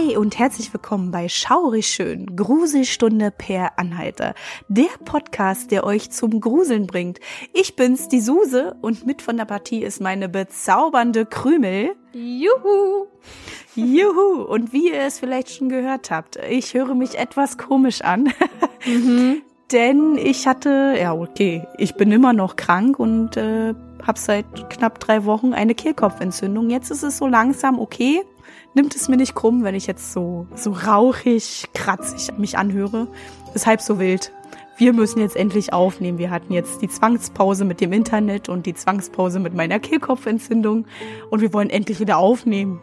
Hi und herzlich willkommen bei Schaurig Schön, Gruselstunde per Anhalter. Der Podcast, der euch zum Gruseln bringt. Ich bin's, die Suse, und mit von der Partie ist meine bezaubernde Krümel. Juhu! Juhu! Und wie ihr es vielleicht schon gehört habt, ich höre mich etwas komisch an. Mhm. Denn ich hatte, ja okay, ich bin immer noch krank und äh, habe seit knapp drei Wochen eine Kehlkopfentzündung. Jetzt ist es so langsam okay nimmt es mir nicht krumm, wenn ich jetzt so, so rauchig, kratzig mich anhöre. Ist halb so wild. Wir müssen jetzt endlich aufnehmen. Wir hatten jetzt die Zwangspause mit dem Internet und die Zwangspause mit meiner Kehlkopfentzündung und wir wollen endlich wieder aufnehmen.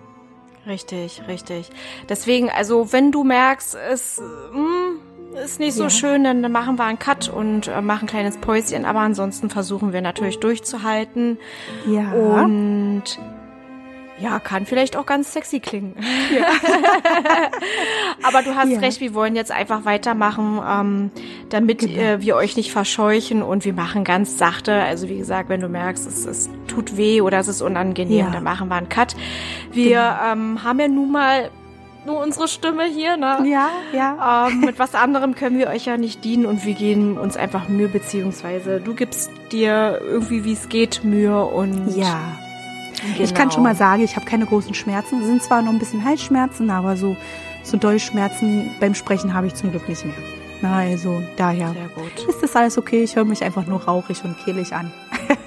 Richtig, richtig. Deswegen, also wenn du merkst, es mh, hm, ist nicht so ja. schön, dann machen wir einen Cut und äh, machen ein kleines Päuschen. Aber ansonsten versuchen wir natürlich durchzuhalten. Ja. Und ja, kann vielleicht auch ganz sexy klingen. Ja. Aber du hast ja. recht, wir wollen jetzt einfach weitermachen, ähm, damit genau. äh, wir euch nicht verscheuchen und wir machen ganz sachte. Also wie gesagt, wenn du merkst, es, es tut weh oder es ist unangenehm, ja. dann machen wir einen Cut. Wir genau. ähm, haben ja nun mal nur unsere Stimme hier, ne? Ja, ja. Ähm, mit was anderem können wir euch ja nicht dienen und wir geben uns einfach Mühe, beziehungsweise du gibst dir irgendwie, wie es geht, Mühe und ja Genau. Ich kann schon mal sagen, ich habe keine großen Schmerzen. Es sind zwar noch ein bisschen Halsschmerzen, aber so, so Dolchschmerzen beim Sprechen habe ich zum Glück nicht mehr. Na, also daher ist das alles okay. Ich höre mich einfach nur rauchig und kehlig an.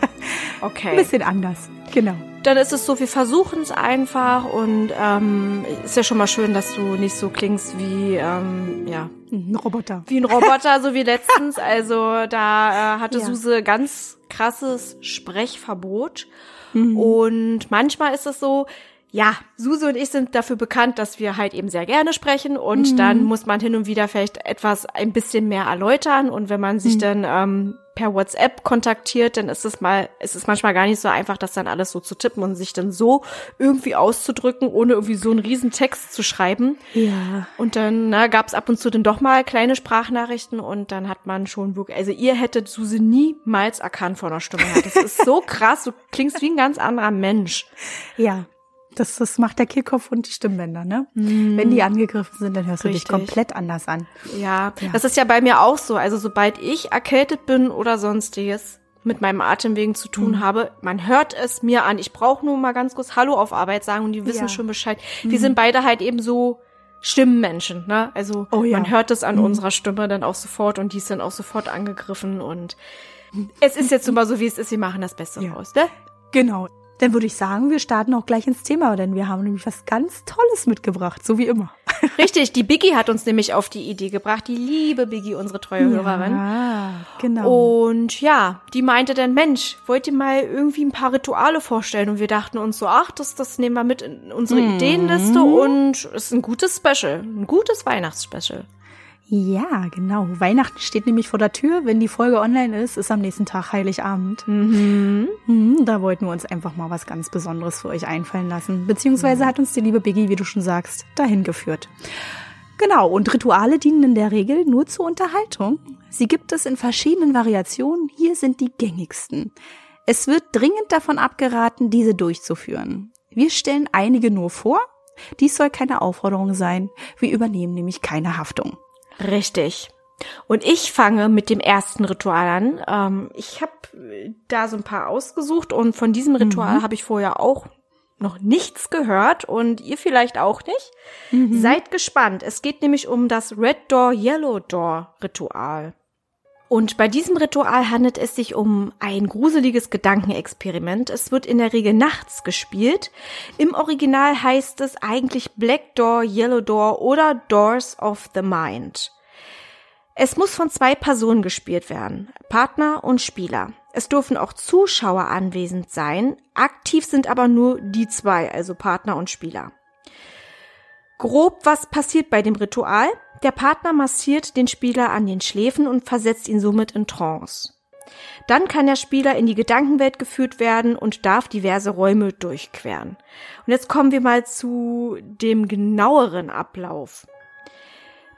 okay. Ein bisschen anders, genau. Dann ist es so, wir versuchen es einfach und ähm, ist ja schon mal schön, dass du nicht so klingst wie ähm, ja ein Roboter. Wie ein Roboter, so wie letztens. Also da äh, hatte ja. Suse ganz krasses Sprechverbot. Mhm. Und manchmal ist es so, ja, Suse und ich sind dafür bekannt, dass wir halt eben sehr gerne sprechen und mhm. dann muss man hin und wieder vielleicht etwas ein bisschen mehr erläutern und wenn man sich mhm. dann ähm, per WhatsApp kontaktiert, dann ist es mal, ist es manchmal gar nicht so einfach, das dann alles so zu tippen und sich dann so irgendwie auszudrücken, ohne irgendwie so einen riesen Text zu schreiben. Ja. Und dann na, gab es ab und zu dann doch mal kleine Sprachnachrichten und dann hat man schon wirklich, also ihr hättet Suse niemals erkannt von der Stimme. Das ist so krass, du klingst wie ein ganz anderer Mensch. Ja. Das, das macht der Kehlkopf und die Stimmbänder, ne? Mm. Wenn die angegriffen sind, dann hörst Richtig. du dich komplett anders an. Ja, ja, das ist ja bei mir auch so. Also sobald ich erkältet bin oder sonstiges mit meinem Atemwegen zu tun mm. habe, man hört es mir an. Ich brauche nur mal ganz kurz Hallo auf Arbeit sagen und die wissen ja. schon Bescheid. Mm. Wir sind beide halt eben so Stimmenmenschen, ne? Also oh, ja. man hört es an mm. unserer Stimme dann auch sofort und die ist dann auch sofort angegriffen und es ist jetzt immer so, wie es ist. Wir machen das Beste ja. raus, ne? Genau. Dann würde ich sagen, wir starten auch gleich ins Thema, denn wir haben nämlich was ganz Tolles mitgebracht, so wie immer. Richtig, die Biggie hat uns nämlich auf die Idee gebracht, die liebe Biggie, unsere treue Hörerin. Ja, genau. Und ja, die meinte dann, Mensch, wollt ihr mal irgendwie ein paar Rituale vorstellen? Und wir dachten uns so, ach, das, das nehmen wir mit in unsere mhm. Ideenliste und es ist ein gutes Special, ein gutes Weihnachtsspecial. Ja, genau. Weihnachten steht nämlich vor der Tür. Wenn die Folge online ist, ist am nächsten Tag Heiligabend. Mhm. Mhm, da wollten wir uns einfach mal was ganz Besonderes für euch einfallen lassen. Beziehungsweise mhm. hat uns die liebe Biggie, wie du schon sagst, dahin geführt. Genau, und Rituale dienen in der Regel nur zur Unterhaltung. Sie gibt es in verschiedenen Variationen. Hier sind die gängigsten. Es wird dringend davon abgeraten, diese durchzuführen. Wir stellen einige nur vor. Dies soll keine Aufforderung sein. Wir übernehmen nämlich keine Haftung. Richtig. Und ich fange mit dem ersten Ritual an. Ähm, ich habe da so ein paar ausgesucht und von diesem Ritual mhm. habe ich vorher auch noch nichts gehört und ihr vielleicht auch nicht. Mhm. Seid gespannt. Es geht nämlich um das Red Door, Yellow Door Ritual. Und bei diesem Ritual handelt es sich um ein gruseliges Gedankenexperiment. Es wird in der Regel nachts gespielt. Im Original heißt es eigentlich Black Door, Yellow Door oder Doors of the Mind. Es muss von zwei Personen gespielt werden, Partner und Spieler. Es dürfen auch Zuschauer anwesend sein, aktiv sind aber nur die zwei, also Partner und Spieler. Grob, was passiert bei dem Ritual? Der Partner massiert den Spieler an den Schläfen und versetzt ihn somit in Trance. Dann kann der Spieler in die Gedankenwelt geführt werden und darf diverse Räume durchqueren. Und jetzt kommen wir mal zu dem genaueren Ablauf.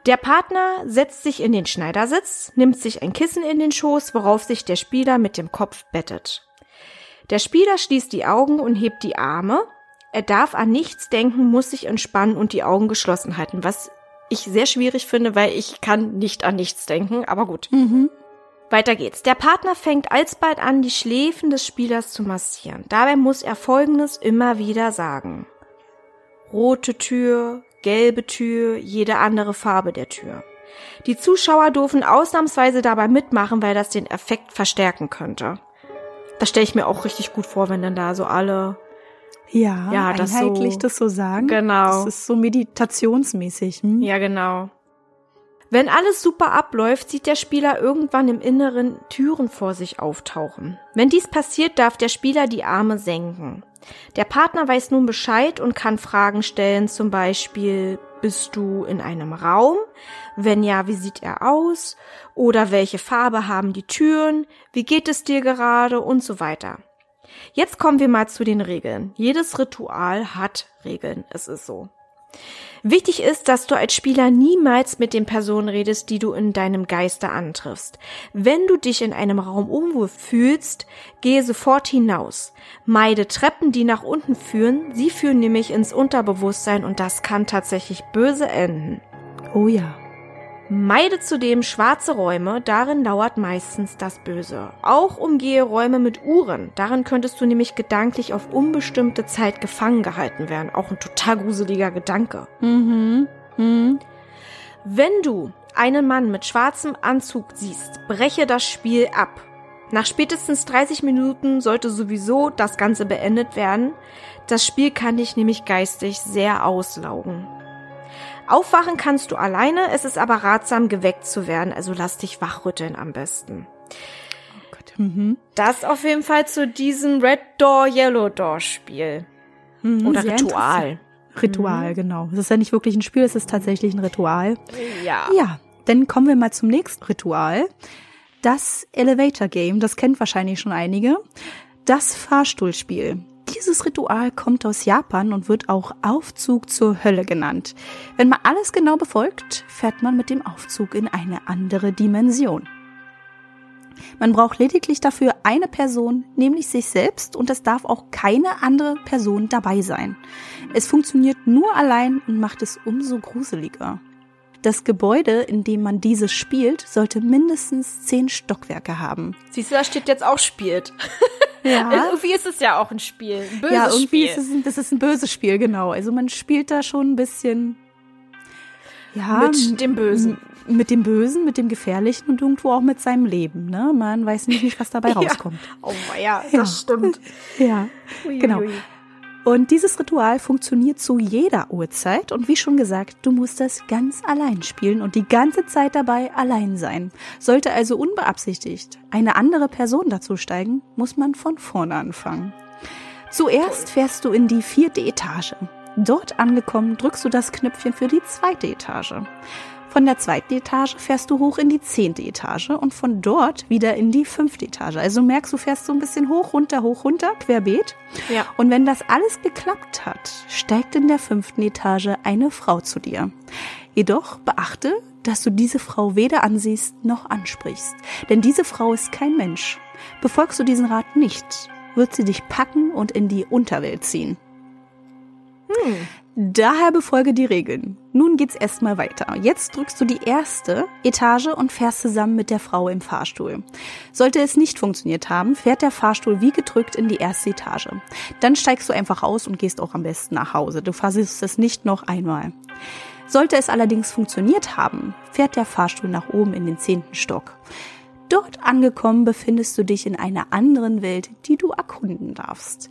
Der Partner setzt sich in den Schneidersitz, nimmt sich ein Kissen in den Schoß, worauf sich der Spieler mit dem Kopf bettet. Der Spieler schließt die Augen und hebt die Arme er darf an nichts denken, muss sich entspannen und die Augen geschlossen halten, was ich sehr schwierig finde, weil ich kann nicht an nichts denken, aber gut. Mhm. Weiter geht's. Der Partner fängt alsbald an, die Schläfen des Spielers zu massieren. Dabei muss er Folgendes immer wieder sagen. Rote Tür, gelbe Tür, jede andere Farbe der Tür. Die Zuschauer dürfen ausnahmsweise dabei mitmachen, weil das den Effekt verstärken könnte. Das stelle ich mir auch richtig gut vor, wenn dann da so alle ja, ja das einheitlich so, das so sagen. Genau. Das ist so meditationsmäßig. Hm? Ja, genau. Wenn alles super abläuft, sieht der Spieler irgendwann im Inneren Türen vor sich auftauchen. Wenn dies passiert, darf der Spieler die Arme senken. Der Partner weiß nun Bescheid und kann Fragen stellen, zum Beispiel, bist du in einem Raum? Wenn ja, wie sieht er aus? Oder welche Farbe haben die Türen? Wie geht es dir gerade? Und so weiter. Jetzt kommen wir mal zu den Regeln. Jedes Ritual hat Regeln. Es ist so. Wichtig ist, dass du als Spieler niemals mit den Personen redest, die du in deinem Geiste antriffst. Wenn du dich in einem Raum unwohl fühlst, gehe sofort hinaus. Meide Treppen, die nach unten führen. Sie führen nämlich ins Unterbewusstsein und das kann tatsächlich böse enden. Oh ja. Meide zudem schwarze Räume, darin lauert meistens das Böse. Auch umgehe Räume mit Uhren, darin könntest du nämlich gedanklich auf unbestimmte Zeit gefangen gehalten werden. Auch ein total gruseliger Gedanke. Mhm. Mhm. Wenn du einen Mann mit schwarzem Anzug siehst, breche das Spiel ab. Nach spätestens 30 Minuten sollte sowieso das Ganze beendet werden. Das Spiel kann dich nämlich geistig sehr auslaugen. Aufwachen kannst du alleine, es ist aber ratsam, geweckt zu werden, also lass dich wachrütteln am besten. Oh Gott. Mhm. Das auf jeden Fall zu diesem Red Door, Yellow Door Spiel. Mhm, Oder Ritual. Ritual, mhm. genau. Es ist ja nicht wirklich ein Spiel, es ist tatsächlich ein Ritual. Ja. Ja, dann kommen wir mal zum nächsten Ritual. Das Elevator Game, das kennt wahrscheinlich schon einige. Das Fahrstuhlspiel. Dieses Ritual kommt aus Japan und wird auch Aufzug zur Hölle genannt. Wenn man alles genau befolgt, fährt man mit dem Aufzug in eine andere Dimension. Man braucht lediglich dafür eine Person, nämlich sich selbst, und es darf auch keine andere Person dabei sein. Es funktioniert nur allein und macht es umso gruseliger. Das Gebäude, in dem man dieses spielt, sollte mindestens zehn Stockwerke haben. Siehst du, da steht jetzt auch spielt. Ja. irgendwie ist es ja auch ein Spiel. Ein böses ja, irgendwie Spiel. ist es ein, das ist ein böses Spiel, genau. Also man spielt da schon ein bisschen. Ja, mit dem Bösen. Mit dem Bösen, mit dem Gefährlichen und irgendwo auch mit seinem Leben. Ne? Man weiß nicht, was dabei rauskommt. Oh ja, das ja. stimmt. Ja, ui, genau. Ui. Und dieses Ritual funktioniert zu jeder Uhrzeit und wie schon gesagt, du musst das ganz allein spielen und die ganze Zeit dabei allein sein. Sollte also unbeabsichtigt eine andere Person dazu steigen, muss man von vorne anfangen. Zuerst fährst du in die vierte Etage. Dort angekommen drückst du das Knöpfchen für die zweite Etage. Von der zweiten Etage fährst du hoch in die zehnte Etage und von dort wieder in die fünfte Etage. Also merkst du, fährst so ein bisschen hoch, runter, hoch, runter, querbeet. Ja. Und wenn das alles geklappt hat, steigt in der fünften Etage eine Frau zu dir. Jedoch beachte, dass du diese Frau weder ansiehst noch ansprichst. Denn diese Frau ist kein Mensch. Befolgst du diesen Rat nicht, wird sie dich packen und in die Unterwelt ziehen. Hm. Daher befolge die Regeln. Nun geht's erstmal weiter. Jetzt drückst du die erste Etage und fährst zusammen mit der Frau im Fahrstuhl. Sollte es nicht funktioniert haben, fährt der Fahrstuhl wie gedrückt in die erste Etage. Dann steigst du einfach aus und gehst auch am besten nach Hause. Du versuchst es nicht noch einmal. Sollte es allerdings funktioniert haben, fährt der Fahrstuhl nach oben in den zehnten Stock. Dort angekommen befindest du dich in einer anderen Welt, die du erkunden darfst.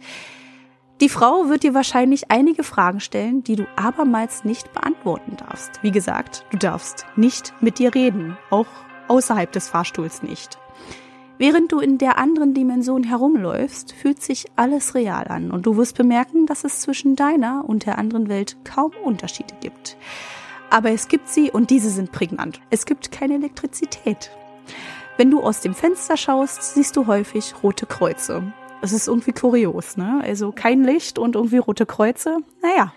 Die Frau wird dir wahrscheinlich einige Fragen stellen, die du abermals nicht beantworten darfst. Wie gesagt, du darfst nicht mit dir reden, auch außerhalb des Fahrstuhls nicht. Während du in der anderen Dimension herumläufst, fühlt sich alles real an und du wirst bemerken, dass es zwischen deiner und der anderen Welt kaum Unterschiede gibt. Aber es gibt sie und diese sind prägnant. Es gibt keine Elektrizität. Wenn du aus dem Fenster schaust, siehst du häufig rote Kreuze. Es ist irgendwie kurios, ne? Also kein Licht und irgendwie rote Kreuze. Naja.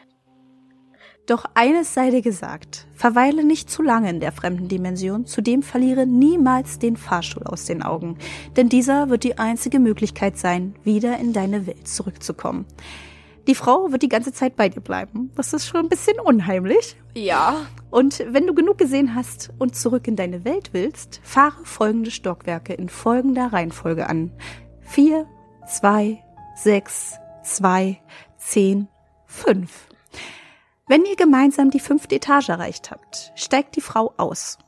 Doch eines sei dir gesagt. Verweile nicht zu lange in der fremden Dimension, zudem verliere niemals den Fahrstuhl aus den Augen, denn dieser wird die einzige Möglichkeit sein, wieder in deine Welt zurückzukommen. Die Frau wird die ganze Zeit bei dir bleiben. Das ist schon ein bisschen unheimlich. Ja. Und wenn du genug gesehen hast und zurück in deine Welt willst, fahre folgende Stockwerke in folgender Reihenfolge an. Vier, zwei, sechs, zwei, zehn, fünf. Wenn ihr gemeinsam die fünfte Etage erreicht habt, steigt die Frau aus.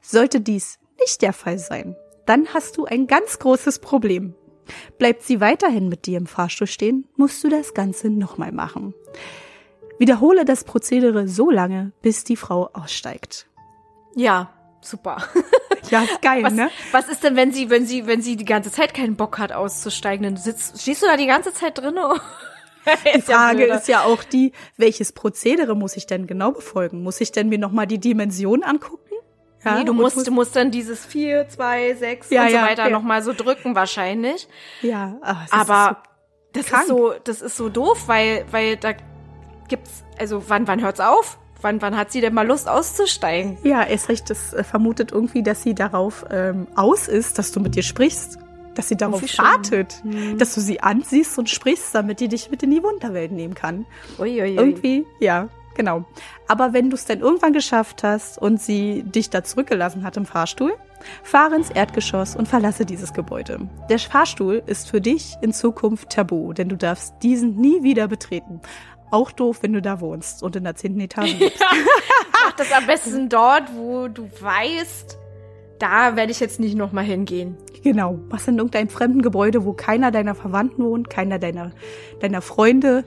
Sollte dies nicht der Fall sein, dann hast du ein ganz großes Problem. Bleibt sie weiterhin mit dir im Fahrstuhl stehen, musst du das Ganze nochmal machen. Wiederhole das Prozedere so lange, bis die Frau aussteigt. Ja, super. Ja, ist geil, Was, ne? was ist denn, wenn sie, wenn sie, wenn sie die ganze Zeit keinen Bock hat auszusteigen? Dann sitzt, stehst du da die ganze Zeit drin? Die Frage ist ja auch die, welches Prozedere muss ich denn genau befolgen? Muss ich denn mir nochmal die Dimension angucken? Ja, nee, du musst, muss- du musst dann dieses vier, zwei, sechs Ja, und so weiter ja. noch mal so drücken wahrscheinlich. Ja, ach, es ist Aber das krank. ist so, das ist so doof, weil, weil da gibt's, also wann, wann hört's auf? Wann, wann hat sie denn mal Lust auszusteigen? ja, erst recht, das äh, vermutet irgendwie, dass sie darauf ähm, aus ist, dass du mit ihr sprichst. Dass sie darauf wartet, dass du sie ansiehst und sprichst, damit die dich mit in die Wunderwelt nehmen kann. Uiuiui. Irgendwie, ja, genau. Aber wenn du es dann irgendwann geschafft hast und sie dich da zurückgelassen hat im Fahrstuhl, fahre ins Erdgeschoss und verlasse dieses Gebäude. Der Fahrstuhl ist für dich in Zukunft tabu, denn du darfst diesen nie wieder betreten. Auch doof, wenn du da wohnst und in der zehnten Etage lebst. Mach das am besten dort, wo du weißt, da werde ich jetzt nicht noch mal hingehen. genau. Was in irgendeinem fremden Gebäude, wo keiner deiner Verwandten wohnt, keiner deiner, deiner Freunde.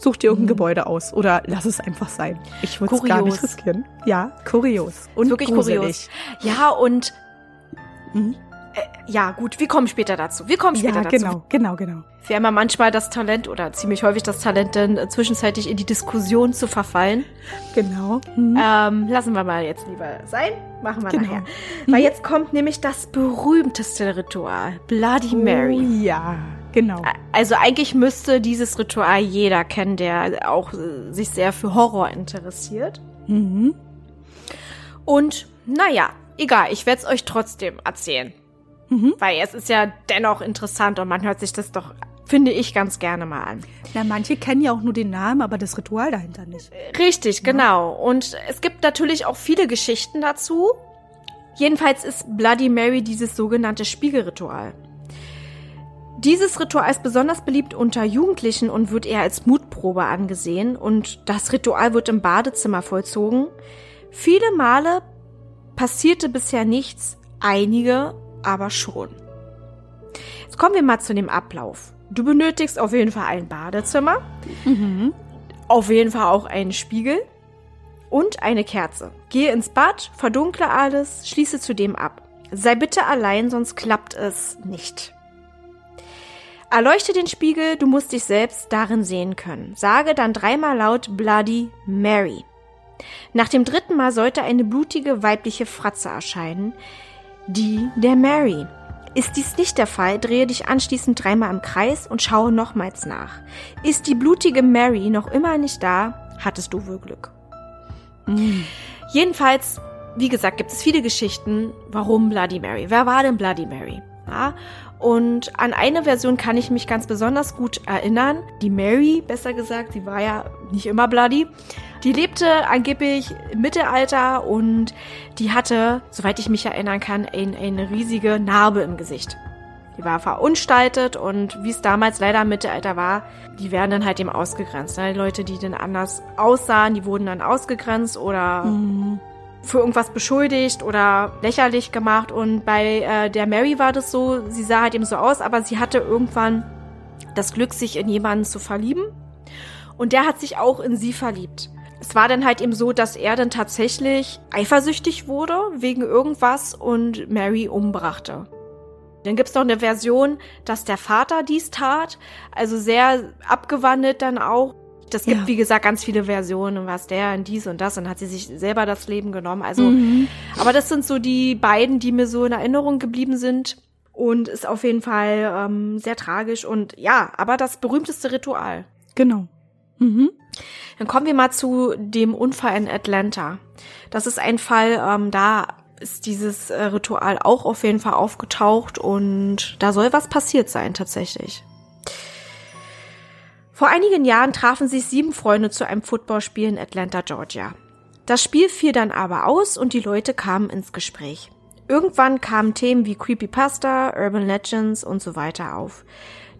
Such dir Mhm. irgendein Gebäude aus oder lass es einfach sein. Ich würde es gar nicht riskieren. Ja, kurios. Und Wirklich gruselig. kurios. Ja, und Mhm. Äh, ja, gut, wir kommen später dazu. Wir kommen später Ja, dazu. genau, genau, genau. Wir haben ja manchmal das Talent oder ziemlich häufig das Talent, dann zwischenzeitlich in die Diskussion zu verfallen. Genau. Mhm. Ähm, lassen wir mal jetzt lieber sein. Machen wir Genau. nachher. Weil jetzt kommt nämlich das berühmteste Ritual. Bloody Mary. Oh, ja, genau. Also eigentlich müsste dieses Ritual jeder kennen, der auch äh, sich sehr für Horror interessiert. Mhm. Und naja, egal, ich werde es euch trotzdem erzählen. Mhm. Weil es ist ja dennoch interessant und man hört sich das doch, finde ich, ganz gerne mal an. Na, manche kennen ja auch nur den Namen, aber das Ritual dahinter nicht. Richtig, genau. Und es gibt natürlich auch viele Geschichten dazu. Jedenfalls ist Bloody Mary dieses sogenannte Spiegelritual. Dieses Ritual ist besonders beliebt unter Jugendlichen und wird eher als Mutprobe angesehen. Und das Ritual wird im Badezimmer vollzogen. Viele Male passierte bisher nichts, einige aber schon. Jetzt kommen wir mal zu dem Ablauf. Du benötigst auf jeden Fall ein Badezimmer, Mhm. auf jeden Fall auch einen Spiegel und eine Kerze. Gehe ins Bad, verdunkle alles, schließe zudem ab. Sei bitte allein, sonst klappt es nicht. Erleuchte den Spiegel, du musst dich selbst darin sehen können. Sage dann dreimal laut Bloody Mary. Nach dem dritten Mal sollte eine blutige weibliche Fratze erscheinen, die der Mary. Ist dies nicht der Fall, drehe dich anschließend dreimal im Kreis und schaue nochmals nach. Ist die blutige Mary noch immer nicht da, hattest du wohl Glück. Mhm. Jedenfalls, wie gesagt, gibt es viele Geschichten, warum Bloody Mary. Wer war denn Bloody Mary? Ja, und an eine Version kann ich mich ganz besonders gut erinnern. Die Mary, besser gesagt, sie war ja nicht immer bloody. Die lebte angeblich im Mittelalter und die hatte, soweit ich mich erinnern kann, ein, eine riesige Narbe im Gesicht. Die war verunstaltet und wie es damals leider im Mittelalter war, die werden dann halt eben ausgegrenzt. Ne? Die Leute, die dann anders aussahen, die wurden dann ausgegrenzt oder Mhm. für irgendwas beschuldigt oder lächerlich gemacht. Und bei äh, der Mary war das so, sie sah halt eben so aus, aber sie hatte irgendwann das Glück, sich in jemanden zu verlieben. Und der hat sich auch in sie verliebt. Es war dann halt eben so, dass er dann tatsächlich eifersüchtig wurde wegen irgendwas und Mary umbrachte. Dann gibt's noch eine Version, dass der Vater dies tat, also sehr abgewandelt dann auch. Das gibt, Ja. wie gesagt, ganz viele Versionen, was der und dies und das und hat sie sich selber das Leben genommen. Also, Mhm. aber das sind so die beiden, die mir so in Erinnerung geblieben sind und ist auf jeden Fall ähm, sehr tragisch und ja, aber das berühmteste Ritual. Genau. Mhm. Dann kommen wir mal zu dem Unfall in Atlanta. Das ist ein Fall, ähm, da ist dieses äh, Ritual auch auf jeden Fall aufgetaucht und da soll was passiert sein tatsächlich. Vor einigen Jahren trafen sich sieben Freunde zu einem Footballspiel in Atlanta, Georgia. Das Spiel fiel dann aber aus und die Leute kamen ins Gespräch. Irgendwann kamen Themen wie Creepypasta, Urban Legends und so weiter auf.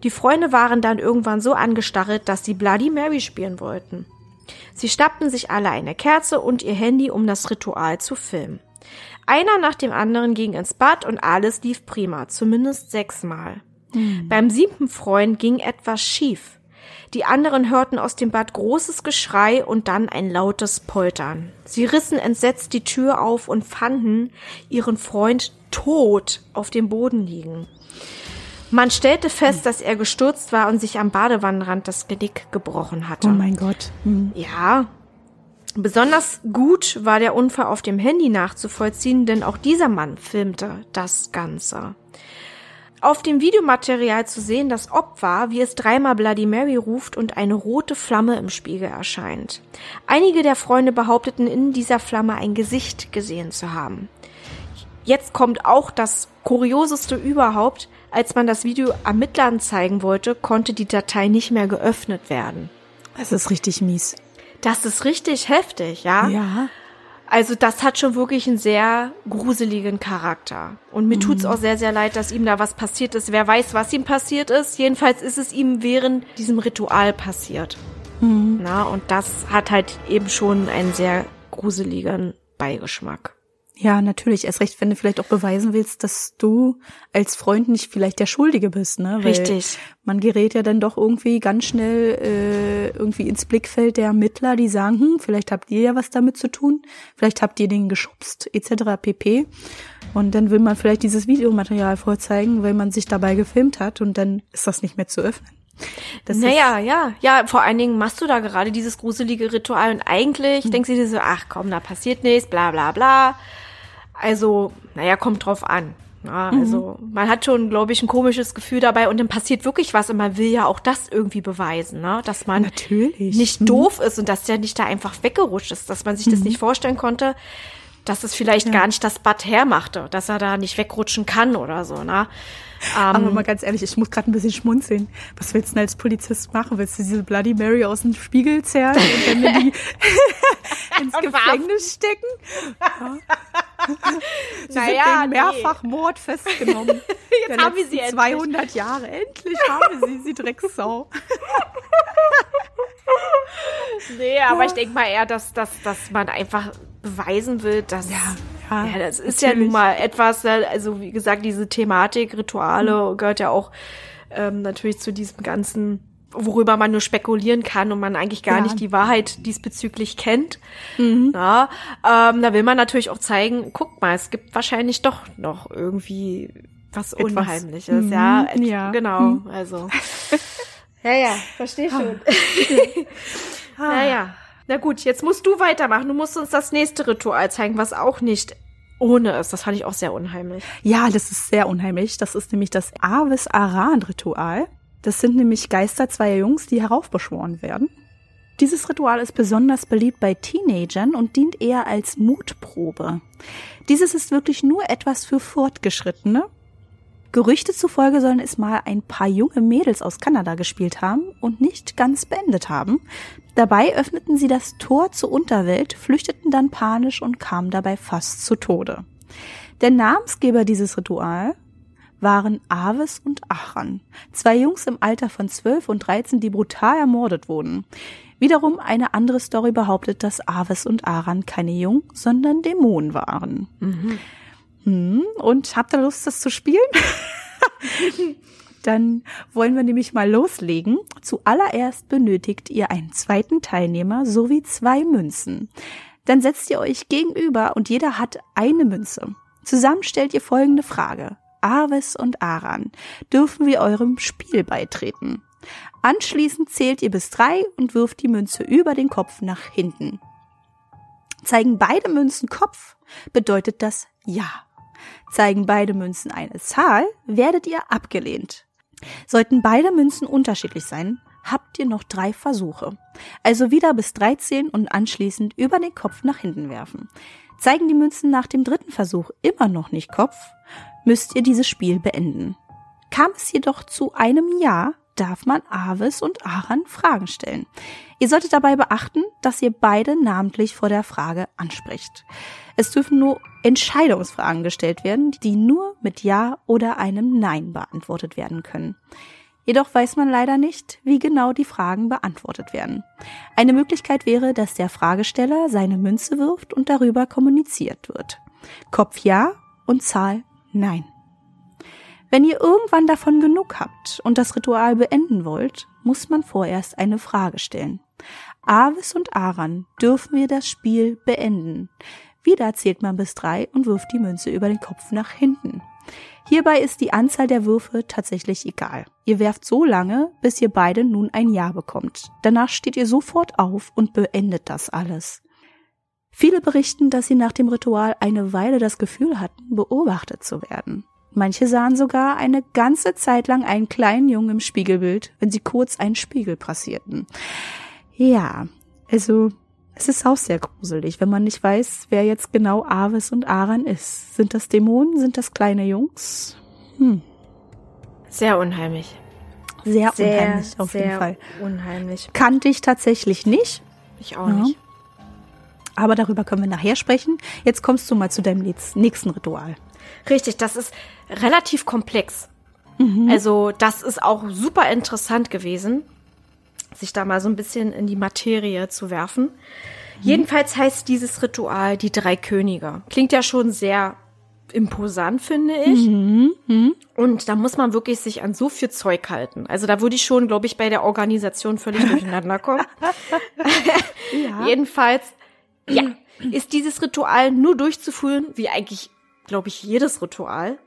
Die Freunde waren dann irgendwann so angestarrt, dass sie Bloody Mary spielen wollten. Sie schnappten sich alle eine Kerze und ihr Handy, um das Ritual zu filmen. Einer nach dem anderen ging ins Bad und alles lief prima, zumindest sechsmal. Mhm. Beim siebten Freund ging etwas schief. Die anderen hörten aus dem Bad großes Geschrei und dann ein lautes Poltern. Sie rissen entsetzt die Tür auf und fanden ihren Freund tot auf dem Boden liegen. Man stellte fest, dass er gestürzt war und sich am Badewannenrand das Genick gebrochen hatte. Oh mein Gott. Hm. Ja. Besonders gut war der Unfall auf dem Handy nachzuvollziehen, denn auch dieser Mann filmte das Ganze auf dem Videomaterial zu sehen das Opfer, wie es dreimal Bloody Mary ruft und eine rote Flamme im Spiegel erscheint. Einige der Freunde behaupteten, in dieser Flamme ein Gesicht gesehen zu haben. Jetzt kommt auch das Kurioseste überhaupt. Als man das Video Ermittlern zeigen wollte, konnte die Datei nicht mehr geöffnet werden. Das ist richtig mies. Das ist richtig heftig, ja? Ja. Also das hat schon wirklich einen sehr gruseligen Charakter. Und mir mhm. tut's auch sehr, sehr leid, dass ihm da was passiert ist. Wer weiß, was ihm passiert ist. Jedenfalls ist es ihm während diesem Ritual passiert. Mhm. Na, und das hat halt eben schon einen sehr gruseligen Beigeschmack. Ja, natürlich. Erst recht, wenn du vielleicht auch beweisen willst, dass du als Freund nicht vielleicht der Schuldige bist, ne? Weil Richtig. Man gerät ja dann doch irgendwie ganz schnell äh, irgendwie ins Blickfeld der Ermittler, die sagen, hm, vielleicht habt ihr ja was damit zu tun, vielleicht habt ihr den geschubst, etc. pp. Und dann will man vielleicht dieses Videomaterial vorzeigen, weil man sich dabei gefilmt hat und dann ist das nicht mehr zu öffnen. Das naja, ja, ja, vor allen Dingen machst du da gerade dieses gruselige Ritual und eigentlich hm. denkst du dir so, ach komm, da passiert nichts, bla bla bla. Also, naja, kommt drauf an. Ja, mhm. also man hat schon, glaube ich, ein komisches Gefühl dabei und dann passiert wirklich was und man will ja auch das irgendwie beweisen, ne? dass man Natürlich. nicht mhm. doof ist und dass der nicht da einfach weggerutscht ist, dass man sich mhm. das nicht vorstellen konnte, dass es vielleicht ja. gar nicht das Bad hermachte, dass er da nicht wegrutschen kann oder so. Ne? Aber ähm, mal ganz ehrlich, ich muss gerade ein bisschen schmunzeln. Was willst du denn als Polizist machen? Willst du diese Bloody Mary aus dem Spiegel zerren und dann die ins Gefängnis stecken? Ja. sie naja, sind mehrfach nee. Mord festgenommen. Jetzt haben wir sie 200 endlich. Jahre. Endlich haben wir sie, sie Drecksau. nee, aber ich denke mal eher, dass, dass, dass man einfach beweisen will, dass ja, ja, ja das ist natürlich. ja nun mal etwas, ne, also wie gesagt, diese Thematik, Rituale mhm. gehört ja auch ähm, natürlich zu diesem ganzen worüber man nur spekulieren kann und man eigentlich gar ja. nicht die Wahrheit diesbezüglich kennt. Mhm. Ja, ähm, da will man natürlich auch zeigen, guck mal, es gibt wahrscheinlich doch noch irgendwie was Etwas. Unheimliches. Mhm. Ja, ja, genau. Mhm. Also. ja, ja, verstehe schon. naja. Na gut, jetzt musst du weitermachen. Du musst uns das nächste Ritual zeigen, was auch nicht ohne ist. Das fand ich auch sehr unheimlich. Ja, das ist sehr unheimlich. Das ist nämlich das Aves Aran Ritual. Das sind nämlich Geister zweier Jungs, die heraufbeschworen werden. Dieses Ritual ist besonders beliebt bei Teenagern und dient eher als Mutprobe. Dieses ist wirklich nur etwas für Fortgeschrittene. Gerüchte zufolge sollen es mal ein paar junge Mädels aus Kanada gespielt haben und nicht ganz beendet haben. Dabei öffneten sie das Tor zur Unterwelt, flüchteten dann panisch und kamen dabei fast zu Tode. Der Namensgeber dieses Ritual waren Aves und Achan, zwei Jungs im Alter von 12 und 13, die brutal ermordet wurden. Wiederum eine andere Story behauptet, dass Aves und Aran keine Jungen, sondern Dämonen waren. Mhm. Hm, und habt ihr Lust, das zu spielen? Dann wollen wir nämlich mal loslegen. Zuallererst benötigt ihr einen zweiten Teilnehmer sowie zwei Münzen. Dann setzt ihr euch gegenüber und jeder hat eine Münze. Zusammen stellt ihr folgende Frage. Aves und Aran, dürfen wir eurem Spiel beitreten. Anschließend zählt ihr bis drei und wirft die Münze über den Kopf nach hinten. Zeigen beide Münzen Kopf, bedeutet das Ja. Zeigen beide Münzen eine Zahl, werdet ihr abgelehnt. Sollten beide Münzen unterschiedlich sein, habt ihr noch drei Versuche. Also wieder bis drei zählen und anschließend über den Kopf nach hinten werfen. Zeigen die Münzen nach dem dritten Versuch immer noch nicht Kopf, müsst ihr dieses Spiel beenden. Kam es jedoch zu einem Ja, darf man Avis und Aran Fragen stellen. Ihr solltet dabei beachten, dass ihr beide namentlich vor der Frage anspricht. Es dürfen nur Entscheidungsfragen gestellt werden, die nur mit Ja oder einem Nein beantwortet werden können. Jedoch weiß man leider nicht, wie genau die Fragen beantwortet werden. Eine Möglichkeit wäre, dass der Fragesteller seine Münze wirft und darüber kommuniziert wird. Kopf Ja und Zahl Nein. Wenn ihr irgendwann davon genug habt und das Ritual beenden wollt, muss man vorerst eine Frage stellen. Avis und Aran, dürfen wir das Spiel beenden? Wieder zählt man bis drei und wirft die Münze über den Kopf nach hinten. Hierbei ist die Anzahl der Würfe tatsächlich egal. Ihr werft so lange, bis ihr beide nun ein Ja bekommt. Danach steht ihr sofort auf und beendet das alles. Viele berichten, dass sie nach dem Ritual eine Weile das Gefühl hatten, beobachtet zu werden. Manche sahen sogar eine ganze Zeit lang einen kleinen Jungen im Spiegelbild, wenn sie kurz einen Spiegel passierten. Ja, also es ist auch sehr gruselig, wenn man nicht weiß, wer jetzt genau Avis und Aran ist. Sind das Dämonen? Sind das kleine Jungs? Hm. Sehr unheimlich. Sehr, sehr unheimlich, auf sehr jeden Fall. Unheimlich. Kannte ich tatsächlich nicht. Ich auch Ja. nicht. Aber darüber können wir nachher sprechen. Jetzt kommst du mal zu deinem nächst- nächsten Ritual. Richtig, das ist relativ komplex. Also, das ist auch super interessant gewesen, sich da mal so ein bisschen in die Materie zu werfen. Jedenfalls heißt dieses Ritual die drei Könige. Klingt ja schon sehr imposant, finde ich. Und da muss man wirklich sich an so viel Zeug halten. Also da würde ich schon, glaube ich, bei der Organisation völlig durcheinander kommen. Jedenfalls, ja, ist dieses Ritual nur durchzuführen, wie eigentlich, glaube ich, jedes Ritual,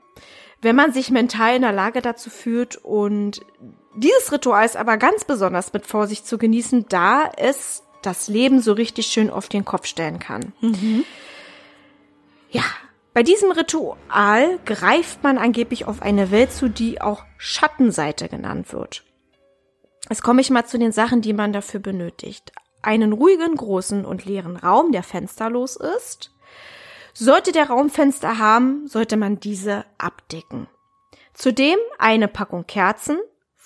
wenn man sich mental in der Lage dazu fühlt. Und dieses Ritual ist aber ganz besonders mit Vorsicht zu genießen, da es das Leben so richtig schön auf den Kopf stellen kann. Ja, bei diesem Ritual greift man angeblich auf eine Welt zu, die auch Schattenseite genannt wird. Jetzt komme ich mal zu den Sachen, die man dafür benötigt. Einen ruhigen, großen und leeren Raum, der fensterlos ist. Sollte der Raum Fenster haben, sollte man diese abdecken. Zudem eine Packung Kerzen,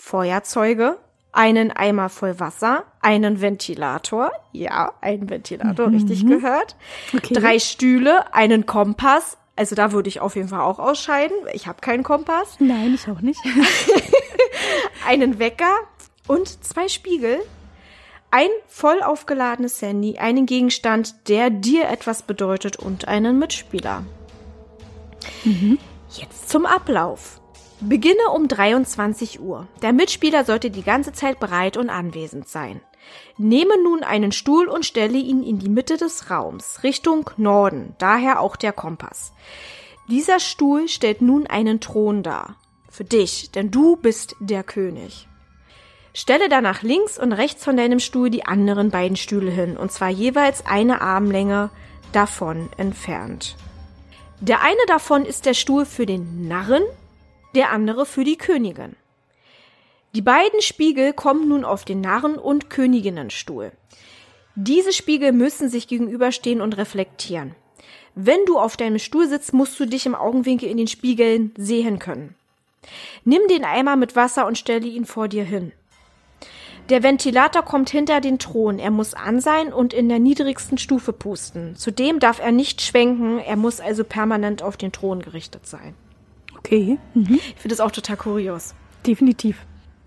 Feuerzeuge, einen Eimer voll Wasser, einen Ventilator, ja, ein Ventilator, richtig gehört, Okay. drei Stühle, einen Kompass, also da würde ich auf jeden Fall auch ausscheiden, ich habe keinen Kompass, Nein, ich auch nicht. einen Wecker und zwei Spiegel, ein voll aufgeladenes Handy, einen Gegenstand, der dir etwas bedeutet und einen Mitspieler. Jetzt zum Ablauf. Beginne um 23 Uhr. Der Mitspieler sollte die ganze Zeit bereit und anwesend sein. Nehme nun einen Stuhl und stelle ihn in die Mitte des Raums, Richtung Norden, daher auch der Kompass. Dieser Stuhl stellt nun einen Thron dar. Für dich, denn du bist der König. Stelle danach links und rechts von deinem Stuhl die anderen beiden Stühle hin, und zwar jeweils eine Armlänge davon entfernt. Der eine davon ist der Stuhl für den Narren, der andere für die Königin. Die beiden Spiegel kommen nun auf den Narren- und Königinnenstuhl. Diese Spiegel müssen sich gegenüberstehen und reflektieren. Wenn du auf deinem Stuhl sitzt, musst du dich im Augenwinkel in den Spiegeln sehen können. Nimm den Eimer mit Wasser und stelle ihn vor dir hin. Der Ventilator kommt hinter den Thron. Er muss an sein und in der niedrigsten Stufe pusten. Zudem darf er nicht schwenken. Er muss also permanent auf den Thron gerichtet sein. Okay, mhm. Ich finde das auch total kurios. definitiv.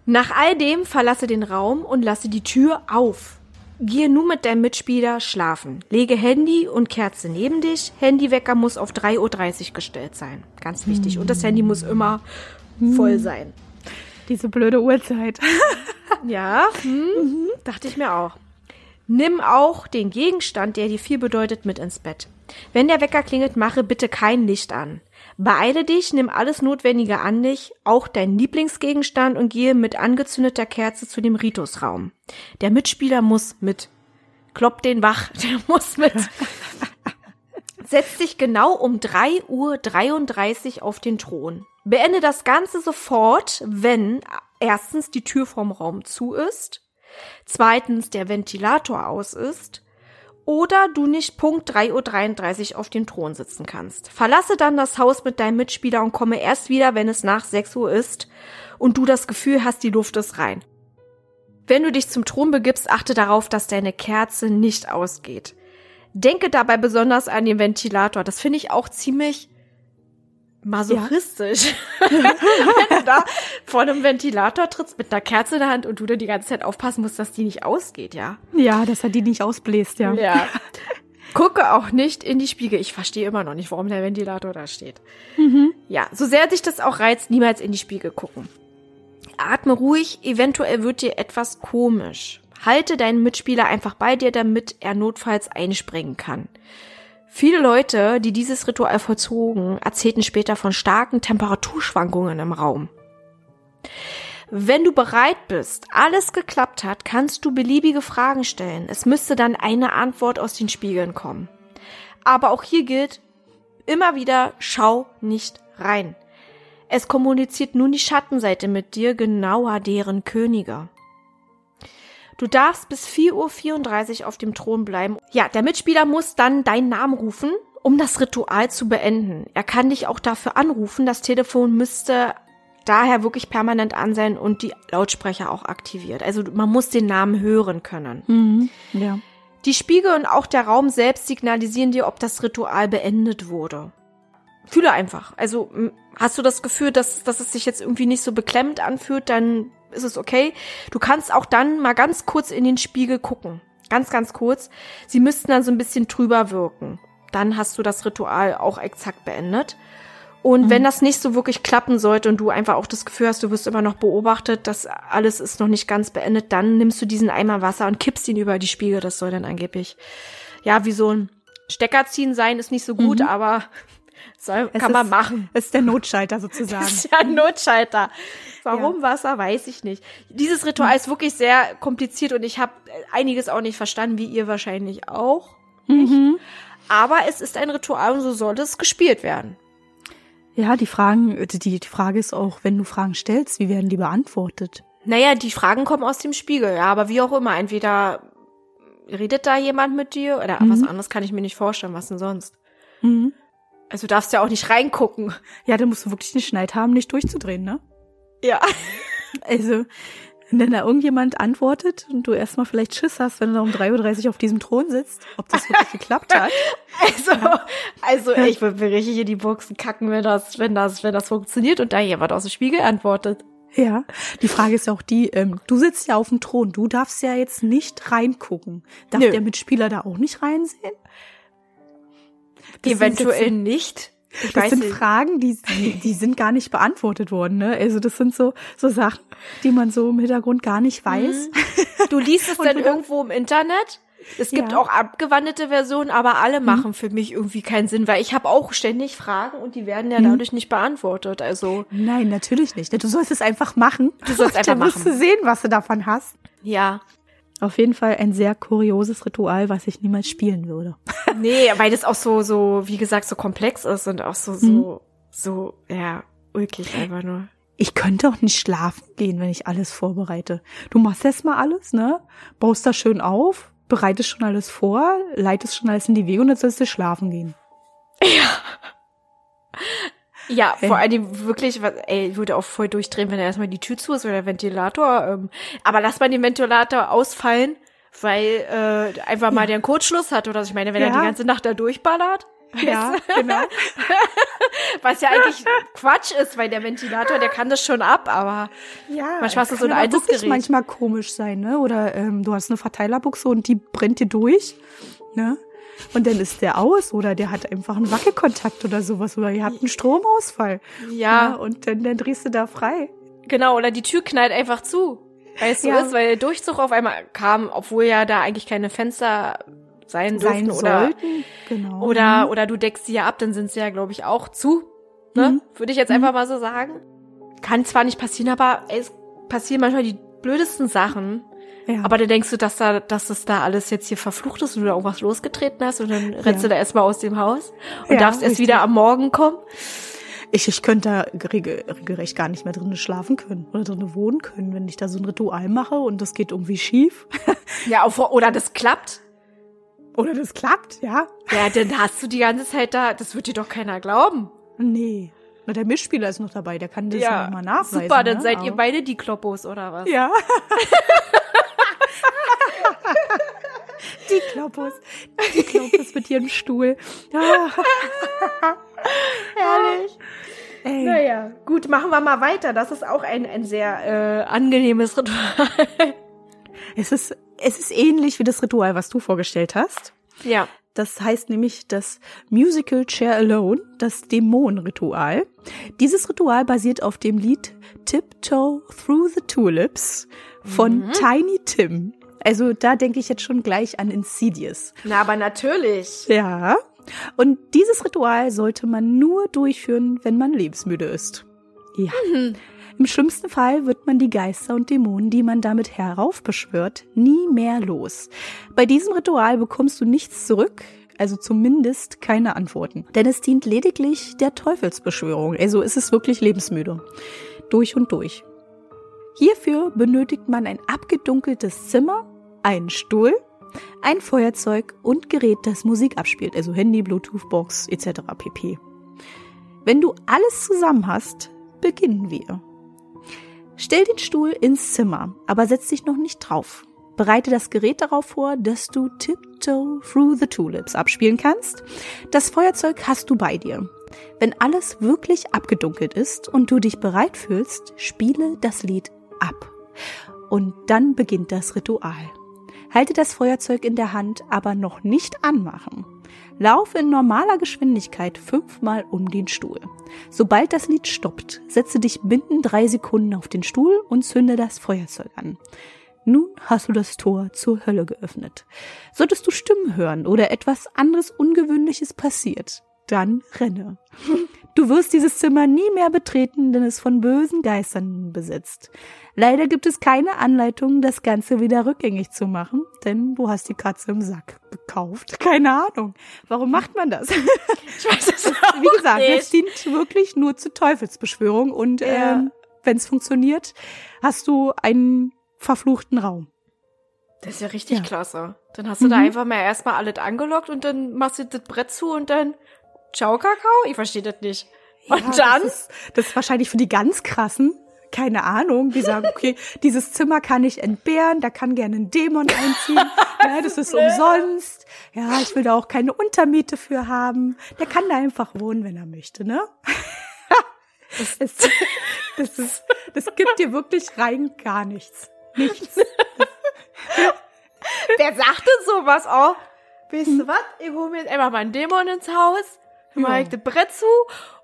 Nach all dem verlasse den Raum und lasse die Tür auf. Gehe nun mit deinem Mitspieler schlafen. Lege Handy und Kerze neben dich. Handywecker muss auf 3.30 Uhr gestellt sein. Ganz wichtig. Und das Handy muss immer voll sein. Diese blöde Uhrzeit. Ja, hm, dachte ich mir auch. Nimm auch den Gegenstand, der dir viel bedeutet, mit ins Bett. Wenn der Wecker klingelt, mache bitte kein Licht an. Beeile dich, nimm alles Notwendige an dich, auch deinen Lieblingsgegenstand und gehe mit angezündeter Kerze zu dem Ritusraum. Der Mitspieler muss mit. Klopp den wach, der muss mit. Setz dich genau um 3.33 Uhr auf den Thron. Beende das Ganze sofort, wenn erstens die Tür vom Raum zu ist, zweitens der Ventilator aus ist oder du nicht Punkt 3.33 Uhr auf dem Thron sitzen kannst. Verlasse dann das Haus mit deinem Mitspieler und komme erst wieder, wenn es nach 6 Uhr ist und du das Gefühl hast, die Luft ist rein. Wenn du dich zum Thron begibst, achte darauf, dass deine Kerze nicht ausgeht. Denke dabei besonders an den Ventilator. Das finde ich auch ziemlich masochistisch. Ja. Wenn du da vor einem Ventilator trittst mit einer Kerze in der Hand und du da die ganze Zeit aufpassen musst, dass die nicht ausgeht, ja? Ja, dass er die nicht ausbläst, ja. Ja. Gucke auch nicht in die Spiegel. Ich verstehe immer noch nicht, warum der Ventilator da steht. Mhm. Ja, so sehr dich das auch reizt, niemals in die Spiegel gucken. Atme ruhig, eventuell wird dir etwas komisch. Halte deinen Mitspieler einfach bei dir, damit er notfalls einspringen kann. Viele Leute, die dieses Ritual vollzogen, erzählten später von starken Temperaturschwankungen im Raum. Wenn du bereit bist, alles geklappt hat, kannst du beliebige Fragen stellen. Es müsste dann eine Antwort aus den Spiegeln kommen. Aber auch hier gilt immer wieder, schau nicht rein. Es kommuniziert nun die Schattenseite mit dir, genauer deren Könige. Du darfst bis 4.34 Uhr auf dem Thron bleiben. Ja, der Mitspieler muss dann deinen Namen rufen, um das Ritual zu beenden. Er kann dich auch dafür anrufen. Das Telefon müsste daher wirklich permanent an sein und die Lautsprecher auch aktiviert. Also man muss den Namen hören können. Mhm, ja. Die Spiegel und auch der Raum selbst signalisieren dir, ob das Ritual beendet wurde. Fühle einfach. Also hast du das Gefühl, dass, dass es sich jetzt irgendwie nicht so beklemmend anfühlt, dann ist es okay. Du kannst auch dann mal ganz kurz in den Spiegel gucken. Ganz, ganz kurz. Sie müssten dann so ein bisschen trüber wirken. Dann hast du das Ritual auch exakt beendet. Und mhm. wenn das nicht so wirklich klappen sollte und du einfach auch das Gefühl hast, du wirst immer noch beobachtet, dass alles ist noch nicht ganz beendet, dann nimmst du diesen Eimer Wasser und kippst ihn über die Spiegel. Das soll dann angeblich, ja, wie so ein Stecker ziehen sein, ist nicht so gut, mhm. aber soll, kann man machen. Es ist der Notschalter sozusagen. Das ist ja ein Notschalter. Warum ja. Wasser, weiß ich nicht. Dieses Ritual mhm. ist wirklich sehr kompliziert und ich habe einiges auch nicht verstanden, wie ihr wahrscheinlich auch. Mhm. Aber es ist ein Ritual und so sollte es gespielt werden. Ja, die Fragen, die, die Frage ist auch, wenn du Fragen stellst, wie werden die beantwortet? Naja, die Fragen kommen aus dem Spiegel, ja, aber wie auch immer, entweder redet da jemand mit dir oder mhm. was anderes kann ich mir nicht vorstellen, was denn sonst. Mhm. Also du darfst ja auch nicht reingucken. Ja, dann musst du wirklich den Schneid haben, nicht durchzudrehen, ne? Ja. Also, wenn da irgendjemand antwortet und du erstmal vielleicht Schiss hast, wenn du da um 3.30 Uhr auf diesem Thron sitzt, ob das wirklich geklappt hat. Also, also ich würde mir richtig in die Buchsen kacken, wenn das, wenn das, wenn das funktioniert und da jemand aus dem Spiegel antwortet. Ja, die Frage ist ja auch die, ähm, du sitzt ja auf dem Thron, du darfst ja jetzt nicht reingucken. Darf Nö. der Mitspieler da auch nicht reinsehen? Das Eventuell nicht. Ich das sind nicht. Fragen, die, die sind gar nicht beantwortet worden. Ne? Also das sind so, so Sachen, die man so im Hintergrund gar nicht weiß. Mhm. Du liest es dann irgendwo im Internet? Es gibt ja. auch abgewandelte Versionen, aber alle mhm. machen für mich irgendwie keinen Sinn, weil ich habe auch ständig Fragen und die werden ja mhm. dadurch nicht beantwortet. Also nein, natürlich nicht. Du sollst es einfach machen. Du sollst einfach machen. Dann wirst du sehen, was du davon hast. Ja. Auf jeden Fall ein sehr kurioses Ritual, was ich niemals spielen würde. Nee, weil das auch so, so, wie gesagt, so komplex ist und auch so, so, mhm. so, ja, ulkig einfach nur. Ich könnte auch nicht schlafen gehen, wenn ich alles vorbereite. Du machst erst mal alles, ne? Baust das schön auf, bereitest schon alles vor, leitest schon alles in die Wege und dann sollst du schlafen gehen. Ja. Ja, vor allem wirklich, ey, ich würde auch voll durchdrehen, wenn er erstmal die Tür zu ist oder der Ventilator. Ähm, aber lass mal den Ventilator ausfallen, weil äh, einfach mal ja. der einen Kurzschluss hat oder so. Ich meine, wenn ja. er die ganze Nacht da durchballert. Ja, genau. Was ja eigentlich Quatsch ist, weil der Ventilator, der kann das schon ab, aber ja, manchmal ist das so ein altes Gerät. manchmal komisch sein, ne? Oder ähm, du hast eine Verteilerbuchse und die brennt dir durch, ne? Und dann ist der aus oder der hat einfach einen Wackelkontakt oder sowas oder ihr habt einen Stromausfall. Ja. ja und dann, dann drehst du da frei. Genau, oder die Tür knallt einfach zu. Es so ja. ist, weil der Durchzug auf einmal kam, obwohl ja da eigentlich keine Fenster sein, sein durften oder genau. oder mhm. oder du deckst sie ja ab, dann sind sie ja glaube ich auch zu. Ne? Mhm. Würde ich jetzt einfach mhm. mal so sagen. Kann zwar nicht passieren, aber es passieren manchmal die blödesten Sachen. Ja. Aber dann denkst du, dass da, dass das da alles jetzt hier verflucht ist und du da irgendwas losgetreten hast und dann rennst ja. du da erstmal aus dem Haus und ja, darfst erst richtig. wieder am Morgen kommen. Ich, ich könnte da regelrecht gar nicht mehr drinnen schlafen können oder drinnen wohnen können, wenn ich da so ein Ritual mache und das geht irgendwie schief. Ja, oder das klappt. Oder das klappt, ja? Ja, dann hast du die ganze Zeit da, das wird dir doch keiner glauben. Nee. Na, der Mitspieler ist noch dabei, der kann das ja, ja mal nachweisen. Super, dann ne? seid ihr beide die Kloppos, oder was? Ja. die Kloppos. Die Kloppos mit ihrem Stuhl. Herrlich. Ey. Naja, gut, machen wir mal weiter. Das ist auch ein, ein sehr äh, angenehmes Ritual. es ist, es ist ähnlich wie das Ritual, was du vorgestellt hast. Ja. Das heißt nämlich das Musical Chair Alone, das Dämonenritual. Dieses Ritual basiert auf dem Lied Tiptoe Through the Tulips von mhm. Tiny Tim. Also da denke ich jetzt schon gleich an Insidious. Na, aber natürlich. Ja. Und dieses Ritual sollte man nur durchführen, wenn man lebensmüde ist. Ja. Mhm. Im schlimmsten Fall wird man die Geister und Dämonen, die man damit heraufbeschwört, nie mehr los. Bei diesem Ritual bekommst du nichts zurück, also zumindest keine Antworten. Denn es dient lediglich der Teufelsbeschwörung, also ist es wirklich lebensmüde. Durch und durch. Hierfür benötigt man ein abgedunkeltes Zimmer, einen Stuhl, ein Feuerzeug und Gerät, das Musik abspielt, also Handy, Bluetooth, Box etc. pp. Wenn du alles zusammen hast, beginnen wir. Stell den Stuhl ins Zimmer, aber setz dich noch nicht drauf. Bereite das Gerät darauf vor, dass du Tiptoe Through the Tulips abspielen kannst. Das Feuerzeug hast du bei dir. Wenn alles wirklich abgedunkelt ist und du dich bereit fühlst, spiele das Lied ab. Und dann beginnt das Ritual. Halte das Feuerzeug in der Hand, aber noch nicht anmachen. Laufe in normaler Geschwindigkeit fünfmal um den Stuhl. Sobald das Lied stoppt, setze dich binnen drei Sekunden auf den Stuhl und zünde das Feuerzeug an. Nun hast du das Tor zur Hölle geöffnet. Solltest du Stimmen hören oder etwas anderes Ungewöhnliches passiert, dann renne. Du wirst dieses Zimmer nie mehr betreten, denn es von bösen Geistern besetzt. Leider gibt es keine Anleitung, das Ganze wieder rückgängig zu machen, denn du hast die Katze im Sack gekauft. Keine Ahnung. Warum macht man das? Ich weiß es auch Wie gesagt, nicht. es dient wirklich nur zur Teufelsbeschwörung und Ja. ähm, wenn es funktioniert, hast du einen verfluchten Raum. Das ist ja richtig Ja. klasse. Dann hast du da Mhm. einfach mal erstmal alles angelockt und dann machst du das Brett zu und dann Ciao, Kakao? Ich verstehe das nicht. Und Ja, dann? Das ist, das ist wahrscheinlich für die ganz krassen. Keine Ahnung, die sagen, okay, dieses Zimmer kann ich entbehren, da kann gerne ein Dämon einziehen, ja, das ist umsonst, ja, ich will da auch keine Untermiete für haben, der kann da einfach wohnen, wenn er möchte, ne? Das, ist, das, ist, das gibt dir wirklich rein gar nichts. Nichts. Wer sagt denn sowas auch? Weißt du was? Ich hole mir jetzt einfach mal einen Dämon ins Haus, Ja. mache ich das Brett zu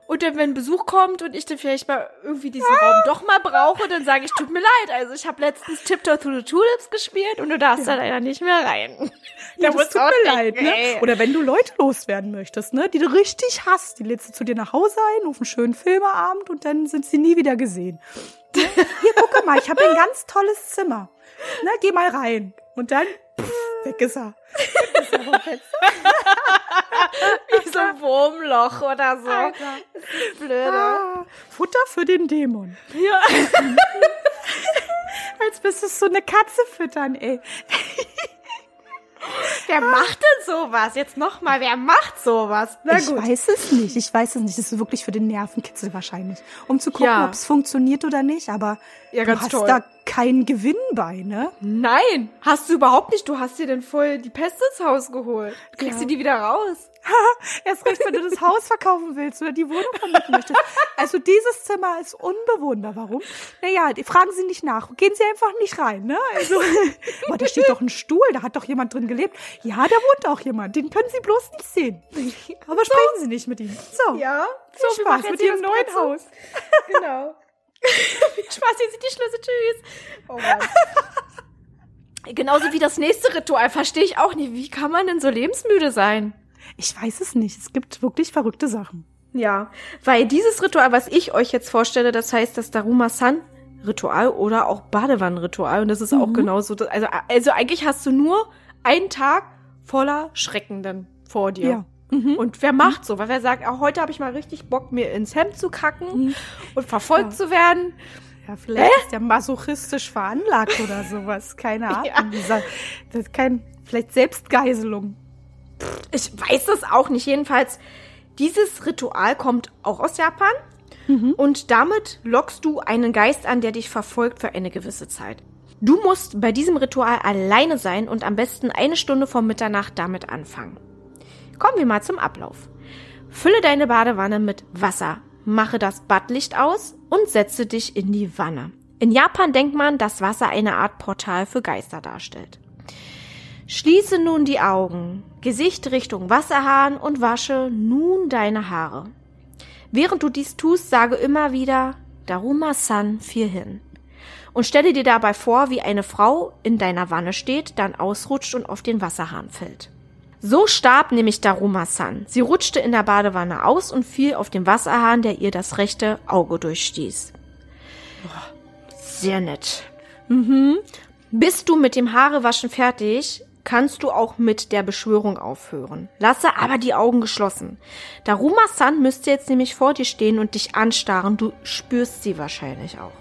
und dann, wenn Besuch kommt und ich dann vielleicht mal irgendwie diesen Raum doch mal brauche, dann sage ich, tut mir leid. Also ich habe letztens Tiptoe Through the Tulips gespielt und du darfst da leider nicht mehr rein. Ja, Da das tut mir leid, ne? ey. Oder wenn du Leute loswerden möchtest, ne? Die du richtig hast, die lädst du zu dir nach Hause ein, auf einen schönen Filmeabend und dann sind sie nie wieder gesehen. Ne? Hier, guck mal, ich habe ein ganz tolles Zimmer. Ne, geh mal rein. Und dann, weg ist er. Weg ist er vom Fenster. Wie so ein Wurmloch oder so. Alter. Blöde. Ah, Futter für den Dämon. Ja. Als müsstest du eine Katze füttern, ey. Wer macht denn sowas? Jetzt nochmal, wer macht sowas? Na ich gut. weiß es nicht. Ich weiß es nicht. Das ist wirklich für den Nervenkitzel wahrscheinlich. Um zu gucken, Ja. ob es funktioniert oder nicht. Aber Ja, du hast toll. da keinen Gewinn bei, ne? Nein, hast du überhaupt nicht. Du hast dir denn voll die Pest ins Haus geholt. Kriegst Ja. du die wieder raus? Erst recht, wenn du das Haus verkaufen willst oder die Wohnung vermieten möchtest. Also dieses Zimmer ist unbewohnbar. Warum? Naja, die fragen Sie nicht nach. Gehen Sie einfach nicht rein, ne? Also, boah, da steht doch ein Stuhl, da hat doch jemand drin gelebt. Ja, da wohnt auch jemand. Den können Sie bloß nicht sehen. Aber sprechen Sie nicht mit ihm. So. Ja. Viel So, Spaß mit Ihrem neuen Brett Haus. Genau. Viel Spaß, hier sind die Schlüssel. Tschüss. Oh Mann. Genauso wie das nächste Ritual verstehe ich auch nicht. Wie kann man denn so lebensmüde sein? Ich weiß es nicht. Es gibt wirklich verrückte Sachen. Ja, weil dieses Ritual, was ich euch jetzt vorstelle, das heißt das Daruma-San-Ritual oder auch Badewannenritual. Und das ist auch Mhm. genauso. das- Also, also eigentlich hast du nur einen Tag voller Schrecken dann vor dir. Ja. Mhm. Und wer macht so? Weil wer sagt, auch heute habe ich mal richtig Bock, mir ins Hemd zu kacken Mhm. und verfolgt Ja. zu werden. Ja, vielleicht ist der masochistisch veranlagt oder sowas. Keine Ahnung. Ja. Das ist kein, vielleicht Selbstgeiselung. Ich weiß das auch nicht. Jedenfalls, dieses Ritual kommt auch aus Japan. Mhm. Und damit lockst du einen Geist an, der dich verfolgt für eine gewisse Zeit. Du musst bei diesem Ritual alleine sein und am besten eine Stunde vor Mitternacht damit anfangen. Kommen wir mal zum Ablauf. Fülle deine Badewanne mit Wasser, mache das Badlicht aus und setze dich in die Wanne. In Japan denkt man, dass Wasser eine Art Portal für Geister darstellt. Schließe nun die Augen, Gesicht Richtung Wasserhahn und wasche nun deine Haare. Während du dies tust, sage immer wieder Daruma-san viel hin. Und stelle dir dabei vor, wie eine Frau in deiner Wanne steht, dann ausrutscht und auf den Wasserhahn fällt. So starb nämlich Daruma-san. Sie rutschte in der Badewanne aus und fiel auf den Wasserhahn, der ihr das rechte Auge durchstieß. Sehr nett. Mhm. Bist du mit dem Haarewaschen fertig, kannst du auch mit der Beschwörung aufhören. Lasse aber die Augen geschlossen. Daruma-san müsste jetzt nämlich vor dir stehen und dich anstarren. Du spürst sie wahrscheinlich auch.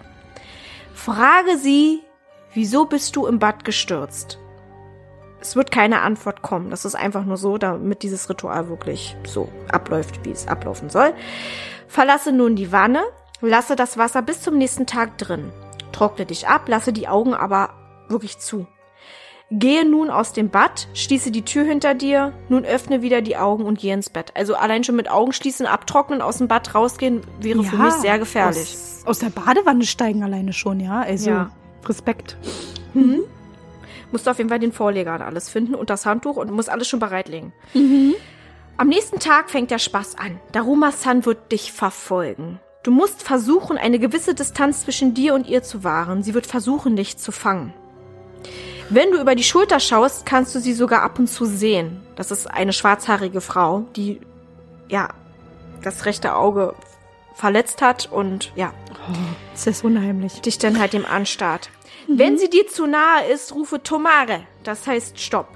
Frage sie, wieso bist du im Bad gestürzt? Es wird keine Antwort kommen. Das ist einfach nur so, damit dieses Ritual wirklich so abläuft, wie es ablaufen soll. Verlasse nun die Wanne, lasse das Wasser bis zum nächsten Tag drin. Trockne dich ab, lasse die Augen aber wirklich zu. Gehe nun aus dem Bad, schließe die Tür hinter dir, nun öffne wieder die Augen und geh ins Bett. Also allein schon mit Augen schließen, abtrocknen, aus dem Bad rausgehen, wäre ja, für mich sehr gefährlich. Aus, aus, der Badewanne steigen alleine schon, ja. Also ja. Respekt. Mhm musst du auf jeden Fall den Vorleger und alles finden und das Handtuch und musst alles schon bereitlegen. Mhm. Am nächsten Tag fängt der Spaß an. Daruma-san wird dich verfolgen. Du musst versuchen, eine gewisse Distanz zwischen dir und ihr zu wahren. Sie wird versuchen, dich zu fangen. Wenn du über die Schulter schaust, kannst du sie sogar ab und zu sehen. Das ist eine schwarzhaarige Frau, die, ja, das rechte Auge verletzt hat und, ja. Oh, ist das unheimlich. Dich dann halt dem anstarrt. Mhm. Wenn sie dir zu nahe ist, rufe Tomare. Das heißt Stopp.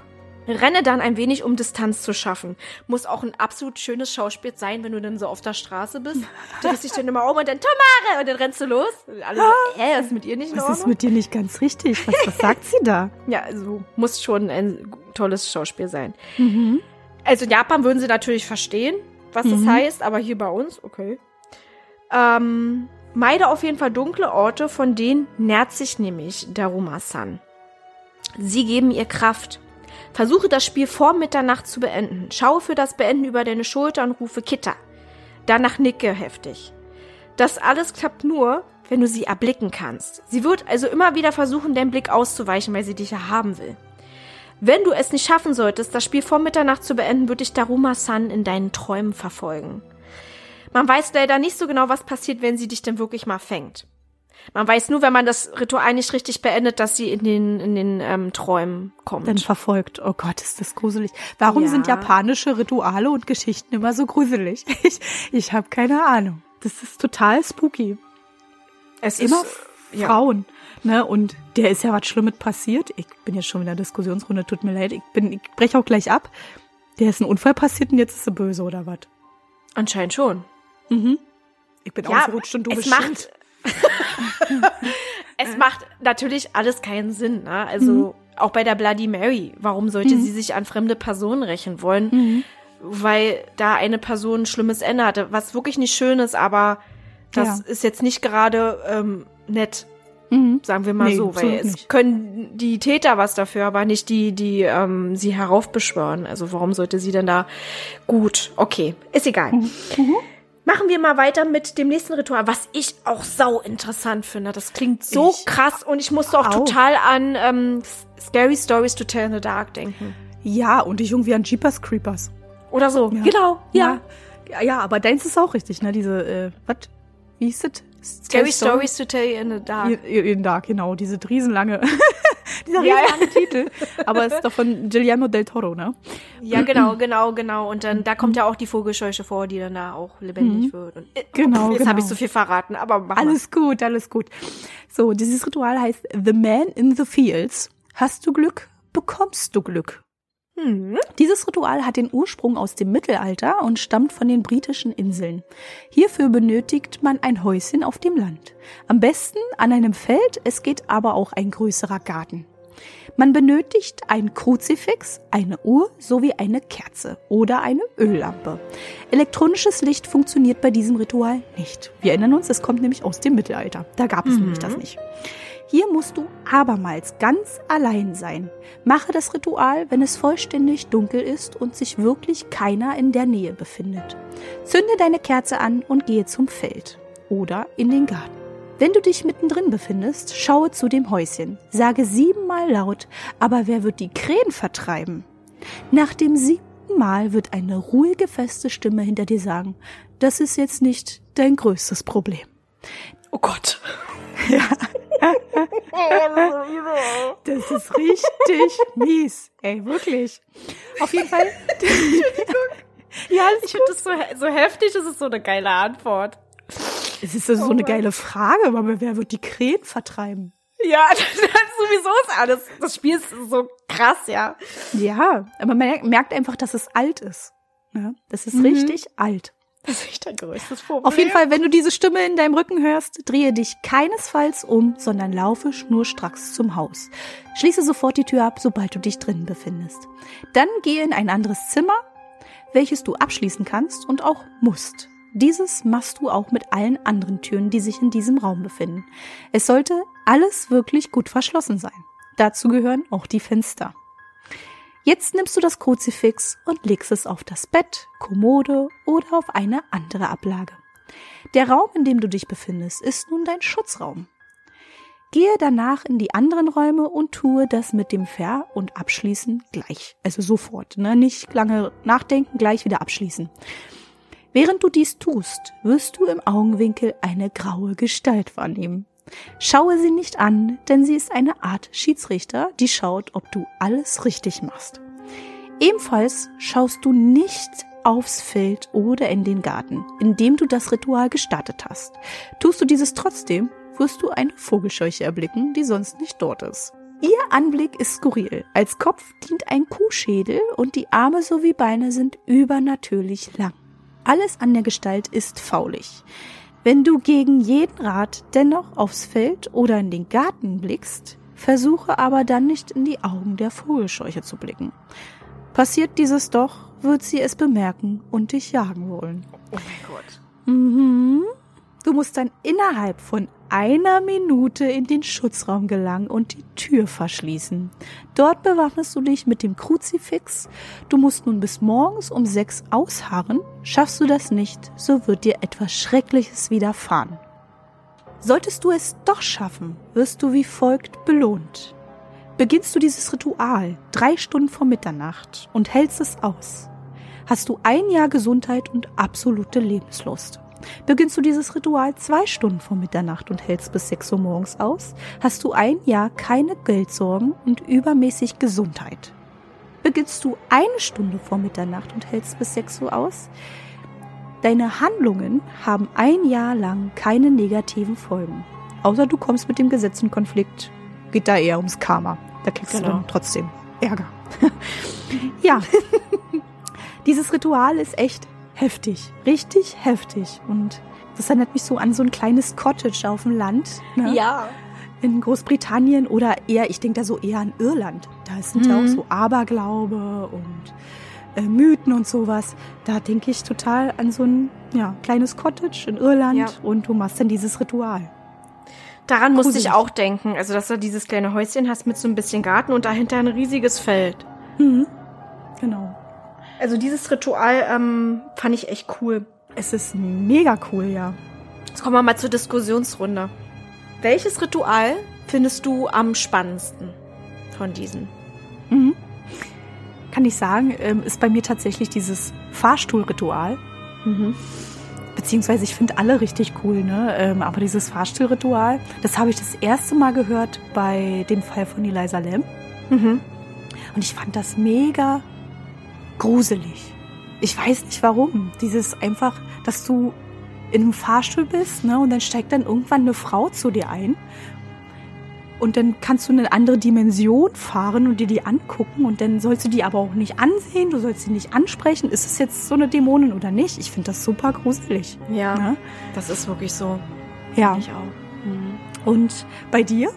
Renne dann ein wenig, um Distanz zu schaffen. Muss auch ein absolut schönes Schauspiel sein, wenn du dann so auf der Straße bist. Du drehst dich dann immer um und dann Tomare und dann rennst du los. Alle so, äh, was ist mit ihr nicht in Was ist mit dir nicht ganz richtig? Was, was sagt sie da? Ja, also muss schon ein tolles Schauspiel sein. Mhm. Also in Japan würden sie natürlich verstehen, was mhm. das heißt, aber hier bei uns, okay. Ähm, Meide auf jeden Fall dunkle Orte, von denen nährt sich nämlich Daruma-san. Sie geben ihr Kraft. Versuche das Spiel vor Mitternacht zu beenden. Schaue für das Beenden über deine Schulter und rufe Kitta. Danach nicke heftig. Das alles klappt nur, wenn du sie erblicken kannst. Sie wird also immer wieder versuchen, deinen Blick auszuweichen, weil sie dich ja haben will. Wenn du es nicht schaffen solltest, das Spiel vor Mitternacht zu beenden, wird dich Daruma-san in deinen Träumen verfolgen. Man weiß leider nicht so genau, was passiert, wenn sie dich denn wirklich mal fängt. Man weiß nur, wenn man das Ritual nicht richtig beendet, dass sie in den, in den ähm, Träumen kommt. Dann verfolgt. Oh Gott, ist das gruselig. Warum ja. sind japanische Rituale und Geschichten immer so gruselig? Ich, ich habe keine Ahnung. Das ist total spooky. Es immer ist, ja. Frauen. Ne? Und der ist ja was Schlimmes passiert. Ich bin jetzt schon wieder in der Diskussionsrunde, tut mir leid. Ich, bin, ich breche auch gleich ab. Der ist ein Unfall passiert und jetzt ist er böse oder was? Anscheinend schon. Mhm. Ich bin ja, ausgerutscht und du es bestimmt. Macht, es macht natürlich alles keinen Sinn. Ne? Also mhm. auch bei der Bloody Mary. Warum sollte mhm. sie sich an fremde Personen rächen wollen? Mhm. Weil da eine Person ein schlimmes Ende hatte. Was wirklich nicht schön ist, aber das ja. ist jetzt nicht gerade ähm, nett. Mhm. Sagen wir mal nee, so, weil es nicht. können die Täter was dafür, aber nicht die, die ähm, sie heraufbeschwören. Also warum sollte sie denn da gut? Okay, ist egal. Machen wir mal weiter mit dem nächsten Ritual, was ich auch sau interessant finde. Das klingt so ich krass und ich musste auch, auch. total an ähm, Scary Stories to Tell in the Dark denken. Ja, und ich irgendwie an Jeepers Creepers. Oder so, ja. genau, ja. ja. Ja, aber deins ist auch richtig, ne? Diese, äh, was? Wie ist das? Scary Stories to Tell in the Dark. In, in Dark, genau, diese riesenlange, dieser ja, riesenlange Titel. Aber es ist doch von Guillermo del Toro, ne? Ja, genau, genau, genau. Und dann, da kommt ja auch die Vogelscheuche vor, die dann da auch lebendig mhm. wird. Und, äh, genau, Jetzt genau. habe ich so viel verraten, aber Alles gut, alles gut. So, dieses Ritual heißt The Man in the Fields. Hast du Glück, bekommst du Glück. Mhm. Dieses Ritual hat den Ursprung aus dem Mittelalter und stammt von den britischen Inseln. Hierfür benötigt man ein Häuschen auf dem Land. Am besten an einem Feld, es geht aber auch ein größerer Garten. Man benötigt ein Kruzifix, eine Uhr sowie eine Kerze oder eine Öllampe. Elektronisches Licht funktioniert bei diesem Ritual nicht. Wir erinnern uns, es kommt nämlich aus dem Mittelalter. Da gab es mhm. nämlich das nicht. Hier musst du abermals ganz allein sein. Mache das Ritual, wenn es vollständig dunkel ist und sich wirklich keiner in der Nähe befindet. Zünde deine Kerze an und gehe zum Feld oder in den Garten. Wenn du dich mittendrin befindest, schaue zu dem Häuschen, sage siebenmal laut, aber wer wird die Krähen vertreiben? Nach dem siebten Mal wird eine ruhige, feste Stimme hinter dir sagen, das ist jetzt nicht dein größtes Problem. Oh Gott. Ja. Das ist richtig mies. Ey, wirklich. Auf jeden Fall. ja, ich finde das so, so heftig, das ist so eine geile Antwort. Es ist so, oh eine geile Frage, aber wer wird die Krähen vertreiben? Ja, das, sowieso ist alles. Das Spiel ist so krass, ja. Ja, aber man merkt einfach, dass es alt ist. Ja, das ist mhm. richtig alt. Das ist echt ein größtes Problem. Auf jeden Fall, wenn du diese Stimme in deinem Rücken hörst, drehe dich keinesfalls um, sondern laufe schnurstracks zum Haus. Schließe sofort die Tür ab, sobald du dich drinnen befindest. Dann gehe in ein anderes Zimmer, welches du abschließen kannst und auch musst. Dieses machst du auch mit allen anderen Türen, die sich in diesem Raum befinden. Es sollte alles wirklich gut verschlossen sein. Dazu gehören auch die Fenster. Jetzt nimmst du das Kruzifix und legst es auf das Bett, Kommode oder auf eine andere Ablage. Der Raum, in dem du dich befindest, ist nun dein Schutzraum. Gehe danach in die anderen Räume und tue das mit dem Ver- und Abschließen gleich. Also sofort, ne? Nicht lange nachdenken, gleich wieder abschließen. Während du dies tust, wirst du im Augenwinkel eine graue Gestalt wahrnehmen. Schaue sie nicht an, denn sie ist eine Art Schiedsrichter, die schaut, ob du alles richtig machst. Ebenfalls schaust du nicht aufs Feld oder in den Garten, in dem du das Ritual gestartet hast. Tust du dieses trotzdem, wirst du eine Vogelscheuche erblicken, die sonst nicht dort ist. Ihr Anblick ist skurril. Als Kopf dient ein Kuhschädel und die Arme sowie Beine sind übernatürlich lang. Alles an der Gestalt ist faulig. Wenn du gegen jeden Rat dennoch aufs Feld oder in den Garten blickst, versuche aber dann nicht in die Augen der Vogelscheuche zu blicken. Passiert dieses doch, wird sie es bemerken und dich jagen wollen. Oh mein Gott. Mhm. Du musst dann innerhalb von einer Minute in den Schutzraum gelangen und die Tür verschließen. Dort bewaffnest du dich mit dem Kruzifix. Du musst nun bis morgens um sechs ausharren. Schaffst du das nicht, so wird dir etwas Schreckliches widerfahren. Solltest du es doch schaffen, wirst du wie folgt belohnt. Beginnst du dieses Ritual drei Stunden vor Mitternacht und hältst es aus, hast du ein Jahr Gesundheit und absolute Lebenslust. Beginnst du dieses Ritual zwei Stunden vor Mitternacht und hältst bis 6 Uhr morgens aus, hast du ein Jahr keine Geldsorgen und übermäßig Gesundheit. Beginnst du eine Stunde vor Mitternacht und hältst bis 6 Uhr aus, deine Handlungen haben ein Jahr lang keine negativen Folgen. Außer du kommst mit dem Gesetz in Konflikt, geht da eher ums Karma. Da kriegst genau. du dann trotzdem Ärger. ja. Dieses Ritual ist echt heftig, richtig heftig. Und das erinnert mich so an so ein kleines Cottage auf dem Land. Ne? Ja. In Großbritannien oder eher, ich denke da so eher an Irland. Da sind mhm. ja auch so Aberglaube und äh, Mythen und sowas. Da denke ich total an so ein ja, kleines Cottage in Irland ja. und du machst dann dieses Ritual. Daran Gruselig. musste ich auch denken. Also, dass du dieses kleine Häuschen hast mit so ein bisschen Garten und dahinter ein riesiges Feld. Mhm. Genau. Also dieses Ritual ähm, fand ich echt cool. Es ist mega cool, ja. Jetzt kommen wir mal zur Diskussionsrunde. Welches Ritual findest du am spannendsten von diesen? Mhm. Kann ich sagen, ähm, ist bei mir tatsächlich dieses Fahrstuhlritual. Mhm. Beziehungsweise ich finde alle richtig cool, ne? Ähm, aber dieses Fahrstuhlritual, das habe ich das erste Mal gehört bei dem Fall von Eliza Lam. Mhm. Und ich fand das mega gruselig. Ich weiß nicht warum. Dieses einfach, dass du in einem Fahrstuhl bist, ne, und dann steigt dann irgendwann eine Frau zu dir ein. Und dann kannst du in eine andere Dimension fahren und dir die angucken und dann sollst du die aber auch nicht ansehen, du sollst sie nicht ansprechen. Ist es jetzt so eine Dämonin oder nicht? Ich finde das super gruselig. Ja, ne? das ist wirklich so. Ja. Ich auch. Mhm. Und bei dir?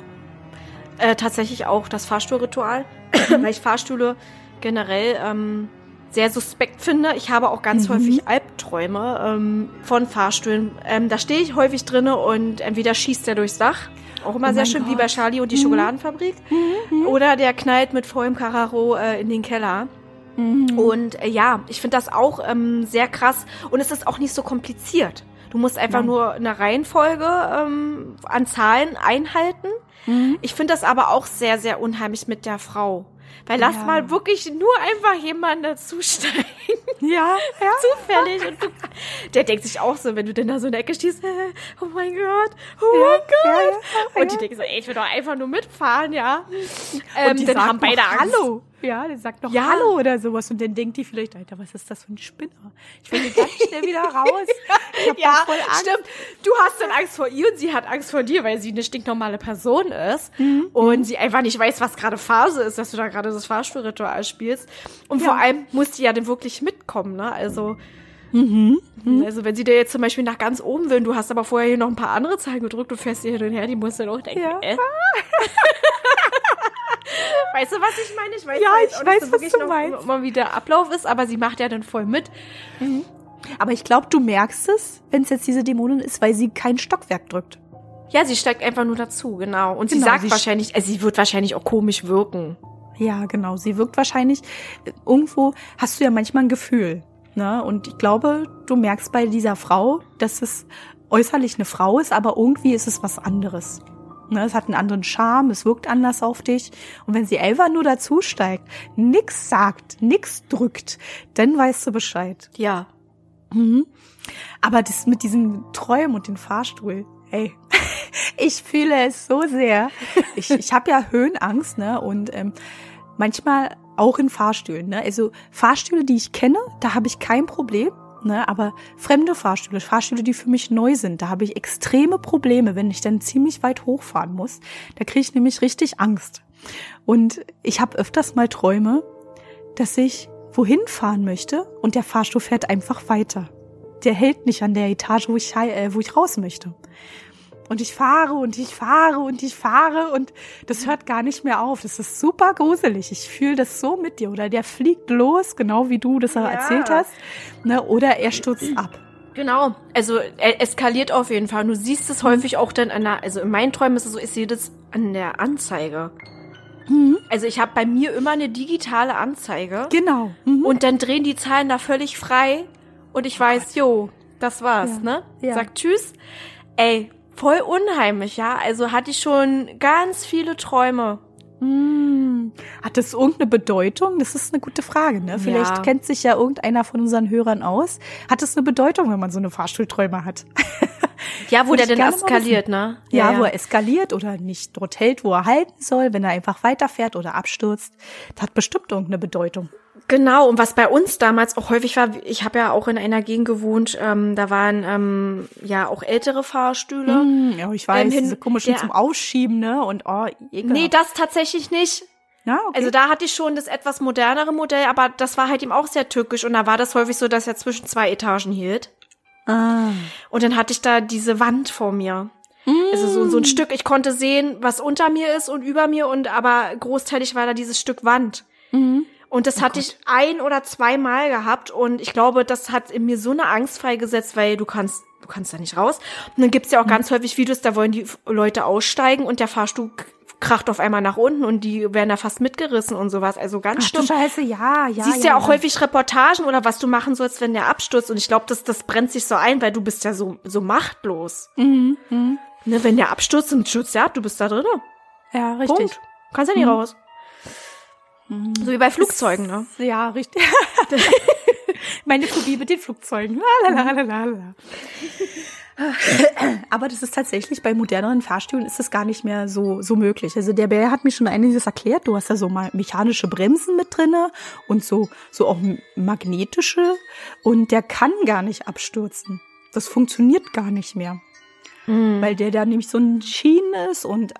äh, tatsächlich auch das Fahrstuhlritual, weil ich Fahrstühle generell ähm, sehr suspekt finde. Ich habe auch ganz mhm. häufig Albträume ähm, von Fahrstühlen. Ähm, da stehe ich häufig drinne und entweder schießt der durchs Dach, auch immer oh sehr schön, Gott. wie bei Charlie und die mhm. Schokoladenfabrik, mhm. oder der knallt mit vollem Kararo äh, in den Keller. Mhm. Und äh, ja, ich finde das auch ähm, sehr krass und es ist auch nicht so kompliziert. Du musst einfach ja. nur eine Reihenfolge ähm, an Zahlen einhalten. Mhm. Ich finde das aber auch sehr, sehr unheimlich mit der Frau. Weil lass ja. mal wirklich nur einfach jemanden dazusteigen. Ja, ja. Zufällig. Und du, der denkt sich auch so, wenn du denn da so in der Ecke stehst, oh mein Gott, oh ja, mein Gott. Ja, und die denken so, ey, ich will doch einfach nur mitfahren, ja. Ähm, und die dann haben beide Angst. Hallo. Ja, der sagt noch ja. Hallo oder sowas und dann denkt die vielleicht, Alter, was ist das für ein Spinner? Ich will ganz schnell wieder raus. ja, stimmt. Du hast dann Angst vor ihr und sie hat Angst vor dir, weil sie eine stinknormale Person ist mhm. und sie einfach nicht weiß, was gerade Phase ist, dass du da gerade das Fahrstuhlritual spielst. Und ja. vor allem muss die ja dann wirklich mitkommen, ne? Also Mhm. mhm. Also wenn sie dir jetzt zum Beispiel nach ganz oben will, und du hast aber vorher hier noch ein paar andere Zahlen gedrückt und fährst hier hin und her, die muss dann auch denken, ja. äh. Weißt du, was ich meine? Ich weiß, ja, ich auch weiß, so was du meinst. Immer wie der Ablauf ist, aber sie macht ja dann voll mit. Mhm. Aber ich glaube, du merkst es, wenn es jetzt diese Dämonin ist, weil sie kein Stockwerk drückt. Ja, sie steigt einfach nur dazu, genau. Und genau, sie sagt sie wahrscheinlich, also sie wird wahrscheinlich auch komisch wirken. Ja, genau. Sie wirkt wahrscheinlich, irgendwo hast du ja manchmal ein Gefühl. Ne? Und ich glaube, du merkst bei dieser Frau, dass es äußerlich eine Frau ist, aber irgendwie ist es was anderes. Ne, es hat einen anderen Charme, es wirkt anders auf dich. Und wenn sie einfach nur dazu steigt, nix sagt, nix drückt, dann weißt du Bescheid. Ja. Mhm. Aber das mit diesen Träumen und dem Fahrstuhl, ey, ich fühle es so sehr. Ich, ich habe ja Höhenangst, ne? Und ähm, manchmal auch in Fahrstühlen. Ne? Also Fahrstühle, die ich kenne, da habe ich kein Problem. Ne, aber fremde Fahrstühle, Fahrstühle, die für mich neu sind, da habe ich extreme Probleme, wenn ich dann ziemlich weit hochfahren muss. Da kriege ich nämlich richtig Angst. Und ich habe öfters mal Träume, dass ich wohin fahren möchte und der Fahrstuhl fährt einfach weiter. Der hält nicht an der Etage, wo ich, äh, wo ich raus möchte. Und ich fahre und ich fahre und ich fahre und das hört gar nicht mehr auf. Das ist super gruselig. Ich fühle das so mit dir. Oder der fliegt los, genau wie du das ja. erzählt hast. Ne? Oder er stürzt ab. Genau, also er eskaliert auf jeden Fall. Du siehst es häufig auch dann an der, also in meinen Träumen ist es so, ich sehe das an der Anzeige. Mhm. Also ich habe bei mir immer eine digitale Anzeige. Genau. Mhm. Und dann drehen die Zahlen da völlig frei und ich weiß, jo, das war's, ja. ne? Ja. Sag Tschüss. Ey, voll unheimlich, ja. Also hatte ich schon ganz viele Träume. Hm. Hat das irgendeine Bedeutung? Das ist eine gute Frage, ne? Vielleicht ja. kennt sich ja irgendeiner von unseren Hörern aus. Hat das eine Bedeutung, wenn man so eine Fahrstuhlträume hat? Ja, wo der denn eskaliert, ne? Ja, ja, ja, wo er eskaliert oder nicht dort hält, wo er halten soll, wenn er einfach weiterfährt oder abstürzt. Das hat bestimmt irgendeine Bedeutung. Genau, und was bei uns damals auch häufig war, ich habe ja auch in einer Gegend gewohnt, ähm, da waren ähm, ja auch ältere Fahrstühle. Hm, ja, ich weiß, ähm, diese komischen der, zum Ausschieben, ne? Und oh, ekelhaft. Nee, das tatsächlich nicht. Ja, okay. Also da hatte ich schon das etwas modernere Modell, aber das war halt eben auch sehr tückisch und da war das häufig so, dass er zwischen zwei Etagen hielt. Ah. Und dann hatte ich da diese Wand vor mir. Mm. Also so, so ein Stück, ich konnte sehen, was unter mir ist und über mir und aber großteilig war da dieses Stück Wand. Mhm. Und das oh hatte Gott. ich ein oder zweimal gehabt und ich glaube, das hat in mir so eine Angst freigesetzt, weil du kannst, du kannst da nicht raus. Und dann gibt's ja auch mhm. ganz häufig Videos, da wollen die Leute aussteigen und der Fahrstuhl kracht auf einmal nach unten und die werden da fast mitgerissen und sowas. Also ganz Ach, Scheiße, ja, ja. Siehst ja, ja auch ja. häufig Reportagen oder was du machen sollst, wenn der abstürzt. Und ich glaube, das, das brennt sich so ein, weil du bist ja so, so machtlos. Mhm. Mhm. Ne, wenn der abstürzt und stürzt ja ab, du bist da drin. Ja, richtig. Punkt. Kannst ja nicht mhm. raus. So wie bei Flugzeugen, ne? Ja, richtig. Meine Phobie mit den Flugzeugen. Lalalala. Aber das ist tatsächlich bei moderneren Fahrstühlen ist das gar nicht mehr so so möglich. Also der Bär hat mir schon einiges erklärt. Du hast ja so mal mechanische Bremsen mit drinne und so so auch magnetische und der kann gar nicht abstürzen. Das funktioniert gar nicht mehr, mhm. weil der da nämlich so ein Schienen ist und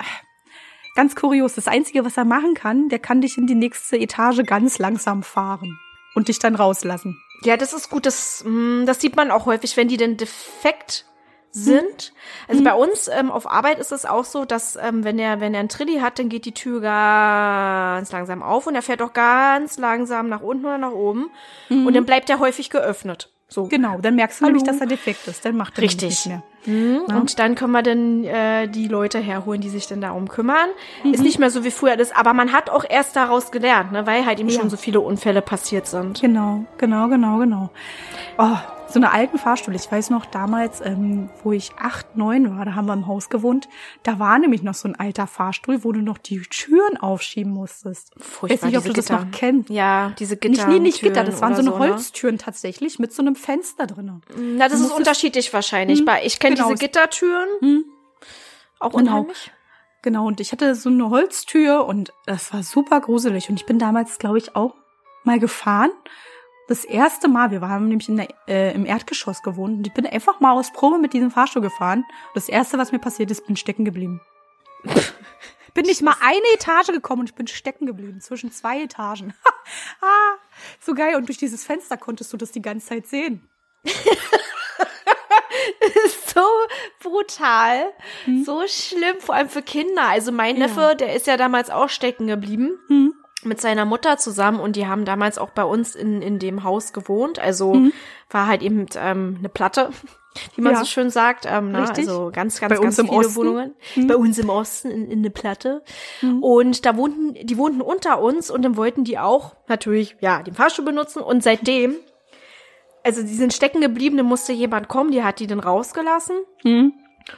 Ganz kurios. Das Einzige, was er machen kann, der kann dich in die nächste Etage ganz langsam fahren und dich dann rauslassen. Ja, das ist gut. Das, mm, das sieht man auch häufig, wenn die den defekt sind. Also bei uns ähm, auf Arbeit ist es auch so, dass ähm, wenn er wenn er einen Trilli hat, dann geht die Tür ganz langsam auf und er fährt auch ganz langsam nach unten oder nach oben und dann bleibt er häufig geöffnet. So. Genau, dann merkst du Hallo. nämlich, dass er defekt ist. Dann macht er Richtig. nicht mehr. Mhm. Und dann können wir dann äh, die Leute herholen, die sich dann darum kümmern. Ist nicht mehr so wie früher das, aber man hat auch erst daraus gelernt, ne, weil halt eben Ja. schon so viele Unfälle passiert sind. Genau, genau, genau, genau. Oh, so eine alten Fahrstuhl. Ich weiß noch damals, ähm, wo ich acht, neun war, da haben wir im Haus gewohnt. Da war nämlich noch so ein alter Fahrstuhl, wo du noch die Türen aufschieben musstest. Furchtbar, weiß nicht, ob du das Gitter. noch kennst. Ja, diese Gitter. Nicht, nee, nicht Gitter, das waren so eine oder ne? Holztüren tatsächlich mit so einem Fenster drin. Na, das ist musstest- unterschiedlich wahrscheinlich. Bei ich kenne genau. diese Gittertüren. Hm. Auch Genau. unheimlich. Genau, und ich hatte so eine Holztür und das war super gruselig. Und ich bin damals, glaube ich, auch mal gefahren. Das erste Mal, wir haben nämlich in der, äh, im Erdgeschoss gewohnt und ich bin einfach mal aus Probe mit diesem Fahrstuhl gefahren. Das erste, was mir passiert ist, bin stecken geblieben. bin nicht mal eine Etage gekommen und ich bin stecken geblieben zwischen zwei Etagen. ah, so geil. Und durch dieses Fenster konntest du das die ganze Zeit sehen. so brutal, so schlimm, vor allem für Kinder. Also mein Ja. Neffe, der ist ja damals auch stecken geblieben. Hm. Mit seiner Mutter zusammen und die haben damals auch bei uns in, in dem Haus gewohnt. Also Mhm. war halt eben ähm, eine Platte, wie man Ja. so schön sagt. Ähm, ne? Richtig. Also ganz, ganz, Bei ganz viele Osten. Wohnungen. Mhm. Bei uns im Osten in, in eine Platte. Und da wohnten, die wohnten unter uns und dann wollten die auch natürlich, ja, den Fahrstuhl benutzen. Und seitdem, also die sind stecken geblieben, dann musste jemand kommen, die hat die dann rausgelassen. Hm.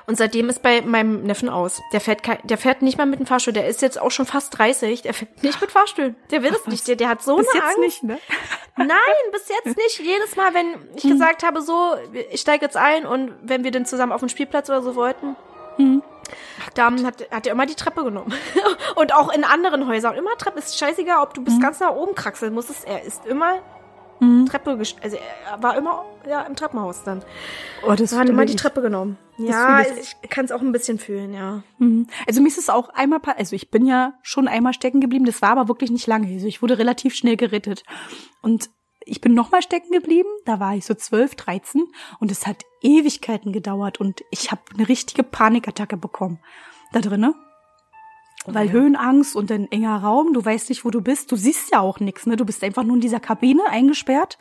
Und seitdem ist bei meinem Neffen aus. Der fährt, der fährt nicht mal mit dem Fahrstuhl. Der ist jetzt auch schon fast 30. Der fährt nicht mit Fahrstuhl. Der will es nicht. Der, der hat so Bis eine jetzt Angst. nicht, ne? Nein, bis jetzt nicht. Jedes Mal, wenn ich Hm. gesagt habe, so, ich steige jetzt ein und wenn wir dann zusammen auf den Spielplatz oder so wollten, Hm. dann hat, hat er immer die Treppe genommen. und auch in anderen Häusern. Immer Treppe. Ist scheißegal, ob du bis ganz nach oben kraxeln musstest. Er ist immer Hm. Treppe, also er war immer ja, im Treppenhaus dann. Oh, das hat immer die. Treppe genommen. Ja, ich. kann es auch ein bisschen fühlen, ja. Mhm. Also mir ist es auch einmal, also ich bin ja schon einmal stecken geblieben, das war aber wirklich nicht lange. Also ich wurde relativ schnell gerettet. Und ich bin nochmal stecken geblieben, da war ich so 12, 13 und es hat Ewigkeiten gedauert und ich habe eine richtige Panikattacke bekommen da drinne. Weil ja. Höhenangst und ein enger Raum, du weißt nicht, wo du bist, du siehst ja auch nichts, ne? Du bist einfach nur in dieser Kabine eingesperrt.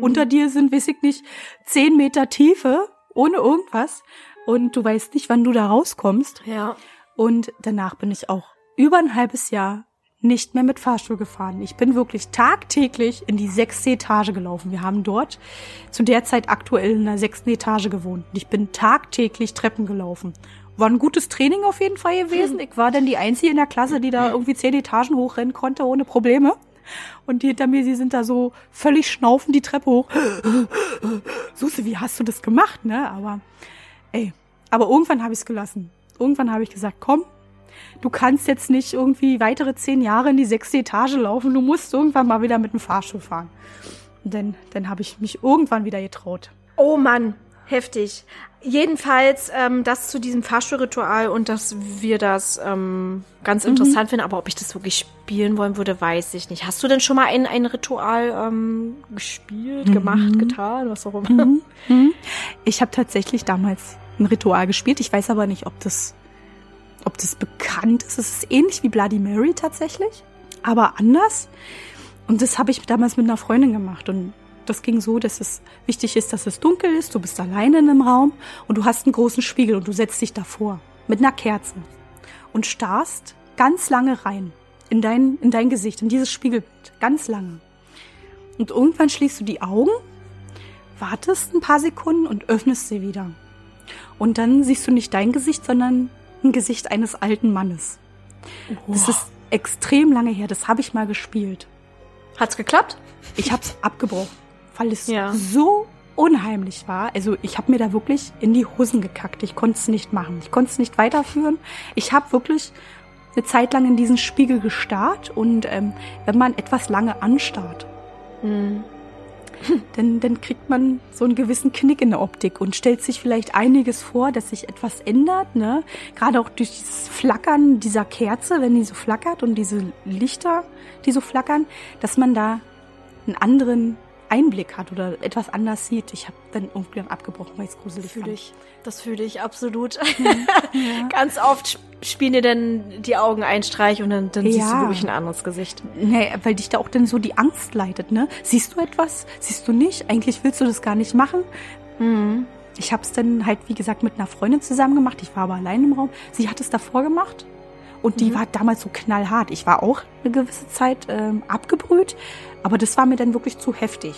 Unter dir sind, weiß ich nicht, zehn Meter Tiefe, ohne irgendwas. Und du weißt nicht, wann du da rauskommst. Ja. Und danach bin ich auch über ein halbes Jahr nicht mehr mit Fahrstuhl gefahren. Ich bin wirklich tagtäglich in die sechste Etage gelaufen. Wir haben dort zu der Zeit aktuell in der sechsten Etage gewohnt. Und ich bin tagtäglich Treppen gelaufen. War ein gutes Training auf jeden Fall gewesen. Ich war dann die Einzige in der Klasse, die da irgendwie zehn Etagen hochrennen konnte ohne Probleme. Und die hinter mir, sie sind da so völlig schnaufend die Treppe hoch. Susi, wie hast du das gemacht, ne? Aber, ey, aber irgendwann habe ich es gelassen. Irgendwann habe ich gesagt, komm, du kannst jetzt nicht irgendwie weitere zehn Jahre in die sechste Etage laufen. Du musst irgendwann mal wieder mit dem Fahrstuhl fahren. Und dann, dann habe ich mich irgendwann wieder getraut. Oh Mann, heftig. Jedenfalls ähm, das zu diesem Fahrstuhlritual und dass wir das ähm, ganz interessant finden, aber ob ich das wirklich spielen wollen würde, weiß ich nicht. Hast du denn schon mal ein, ein Ritual ähm, gespielt, gemacht, getan, was auch immer? Ich habe tatsächlich damals ein Ritual gespielt. Ich weiß aber nicht, ob das, ob das bekannt ist. Es ist ähnlich wie Bloody Mary tatsächlich, aber anders. Und das habe ich damals mit einer Freundin gemacht. Und das ging so, dass es wichtig ist, dass es dunkel ist. Du bist alleine in einem Raum und du hast einen großen Spiegel und du setzt dich davor mit einer Kerze und starrst ganz lange rein in dein, in dein Gesicht, in dieses Spiegelbild. Ganz lange. Und irgendwann schließt du die Augen wartest ein paar Sekunden und öffnest sie wieder. Und dann siehst du nicht dein Gesicht, sondern ein Gesicht eines alten Mannes. Das ist extrem lange her. Das habe ich mal gespielt. Hat's geklappt? Ich habe es abgebrochen, weil es Ja. so unheimlich war. Also ich habe mir da wirklich in die Hosen gekackt. Ich konnte es nicht machen. Ich konnte es nicht weiterführen. Ich habe wirklich eine Zeit lang in diesen Spiegel gestarrt und ähm, wenn man etwas lange anstarrt, dann, dann kriegt man so einen gewissen Knick in der Optik und stellt sich vielleicht einiges vor, dass sich etwas ändert, ne? Gerade auch durch dieses Flackern dieser Kerze, wenn die so flackert und diese Lichter, die so flackern, dass man da einen anderen Einblick hat oder etwas anders sieht. Ich habe dann irgendwie abgebrochen, weil ich es gruselig fühle ich. Das fühle ich absolut. Ja. Ganz oft spielen dir dann die Augen einen Streich und dann, dann ja. siehst du wirklich ein anderes Gesicht. Nee, weil dich da auch dann so die Angst leitet, ne? Siehst du etwas? Siehst du nicht? Eigentlich willst du das gar nicht machen. Mhm. Ich habe es dann halt, wie gesagt, mit einer Freundin zusammen gemacht. Ich war aber allein im Raum. Sie hat es davor gemacht. Und die mhm. war damals so knallhart. Ich war auch eine gewisse Zeit ähm, abgebrüht, aber das war mir dann wirklich zu heftig.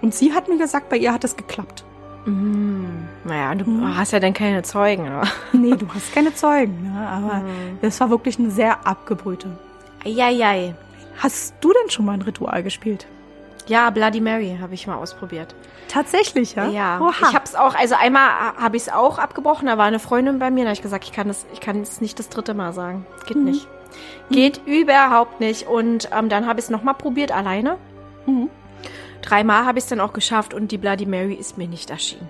Und sie hat mir gesagt, bei ihr hat es geklappt. Mhm. Naja, du mhm. hast ja dann keine Zeugen. Oder? Nee, du hast keine Zeugen. Ne? Aber mhm. das war wirklich eine sehr abgebrühte. Eieiei. Hast du denn schon mal ein Ritual gespielt? Ja, Bloody Mary habe ich mal ausprobiert. Tatsächlich, ja? Ja. Oha. Ich habe es auch, also einmal habe ich es auch abgebrochen, da war eine Freundin bei mir, da habe ich gesagt, ich kann es ich kann es nicht das dritte Mal sagen. Geht mhm. nicht. Geht mhm. überhaupt nicht. Und ähm, dann habe ich es nochmal probiert, alleine. Mhm. Dreimal habe ich es dann auch geschafft und die Bloody Mary ist mir nicht erschienen.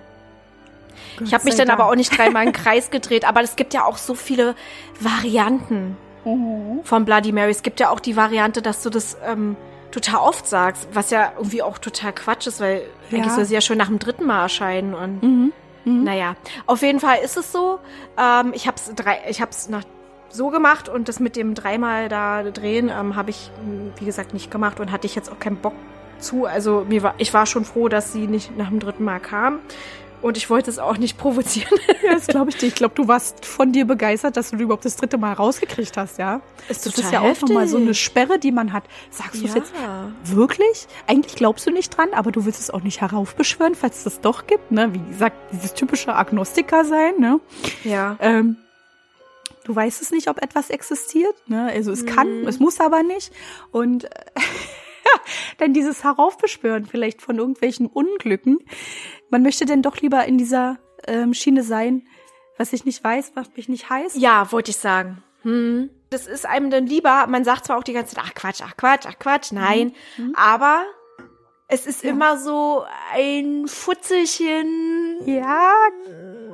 Gott ich habe mich dann Dank. aber auch nicht dreimal im Kreis gedreht, aber es gibt ja auch so viele Varianten mhm. von Bloody Mary. Es gibt ja auch die Variante, dass du das ähm, total oft sagst, was ja irgendwie auch total Quatsch ist, weil ja. eigentlich soll sie ja schon nach dem dritten Mal erscheinen und mhm. Mhm. naja, auf jeden Fall ist es so. Ähm, ich hab's drei, ich hab's nach so gemacht und das mit dem dreimal da drehen ähm, habe ich wie gesagt nicht gemacht und hatte ich jetzt auch keinen Bock zu. Also mir war, ich war schon froh, dass sie nicht nach dem dritten Mal kam. Und ich wollte es auch nicht provozieren. Ja, das glaube ich dir. Ich glaube, du warst von dir begeistert, dass du überhaupt das dritte Mal rausgekriegt hast, ja? Ist das ist ja heftig. auch nochmal so eine Sperre, die man hat. Sagst du es jetzt wirklich? Eigentlich glaubst du nicht dran, aber du willst es auch nicht heraufbeschwören, falls es das doch gibt, ne? Wie gesagt, dieses typische Agnostiker sein, ne? Ja. Ähm, du weißt es nicht, ob etwas existiert, ne? Also es kann, mhm. es muss aber nicht. Und denn dieses Heraufbeschwören vielleicht von irgendwelchen Unglücken. Man möchte denn doch lieber in dieser ähm, Schiene sein, was ich nicht weiß, was mich nicht heißt. Ja, wollte ich sagen. Hm. Das ist einem dann lieber, man sagt zwar auch die ganze Zeit, ach Quatsch, ach Quatsch, ach Quatsch, nein, mhm. aber es ist ja. immer so ein Futzelchen. Ja.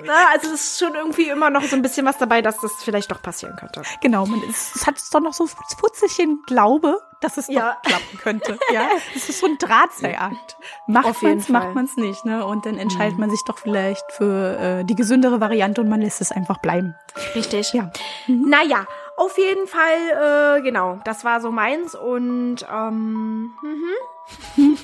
Na, also es ist schon irgendwie immer noch so ein bisschen was dabei, dass das vielleicht doch passieren könnte. Genau, man ist, es hat doch noch so Futzelchen Glaube, dass es ja. doch klappen könnte. Ja, es ist so ein Drahtseilakt. Macht man es, macht man es nicht, ne? Und dann entscheidet mhm. man sich doch vielleicht für äh, die gesündere Variante und man lässt es einfach bleiben. Richtig. Ja. Mhm. Naja, auf jeden Fall, äh, genau, das war so meins und ähm, mhm.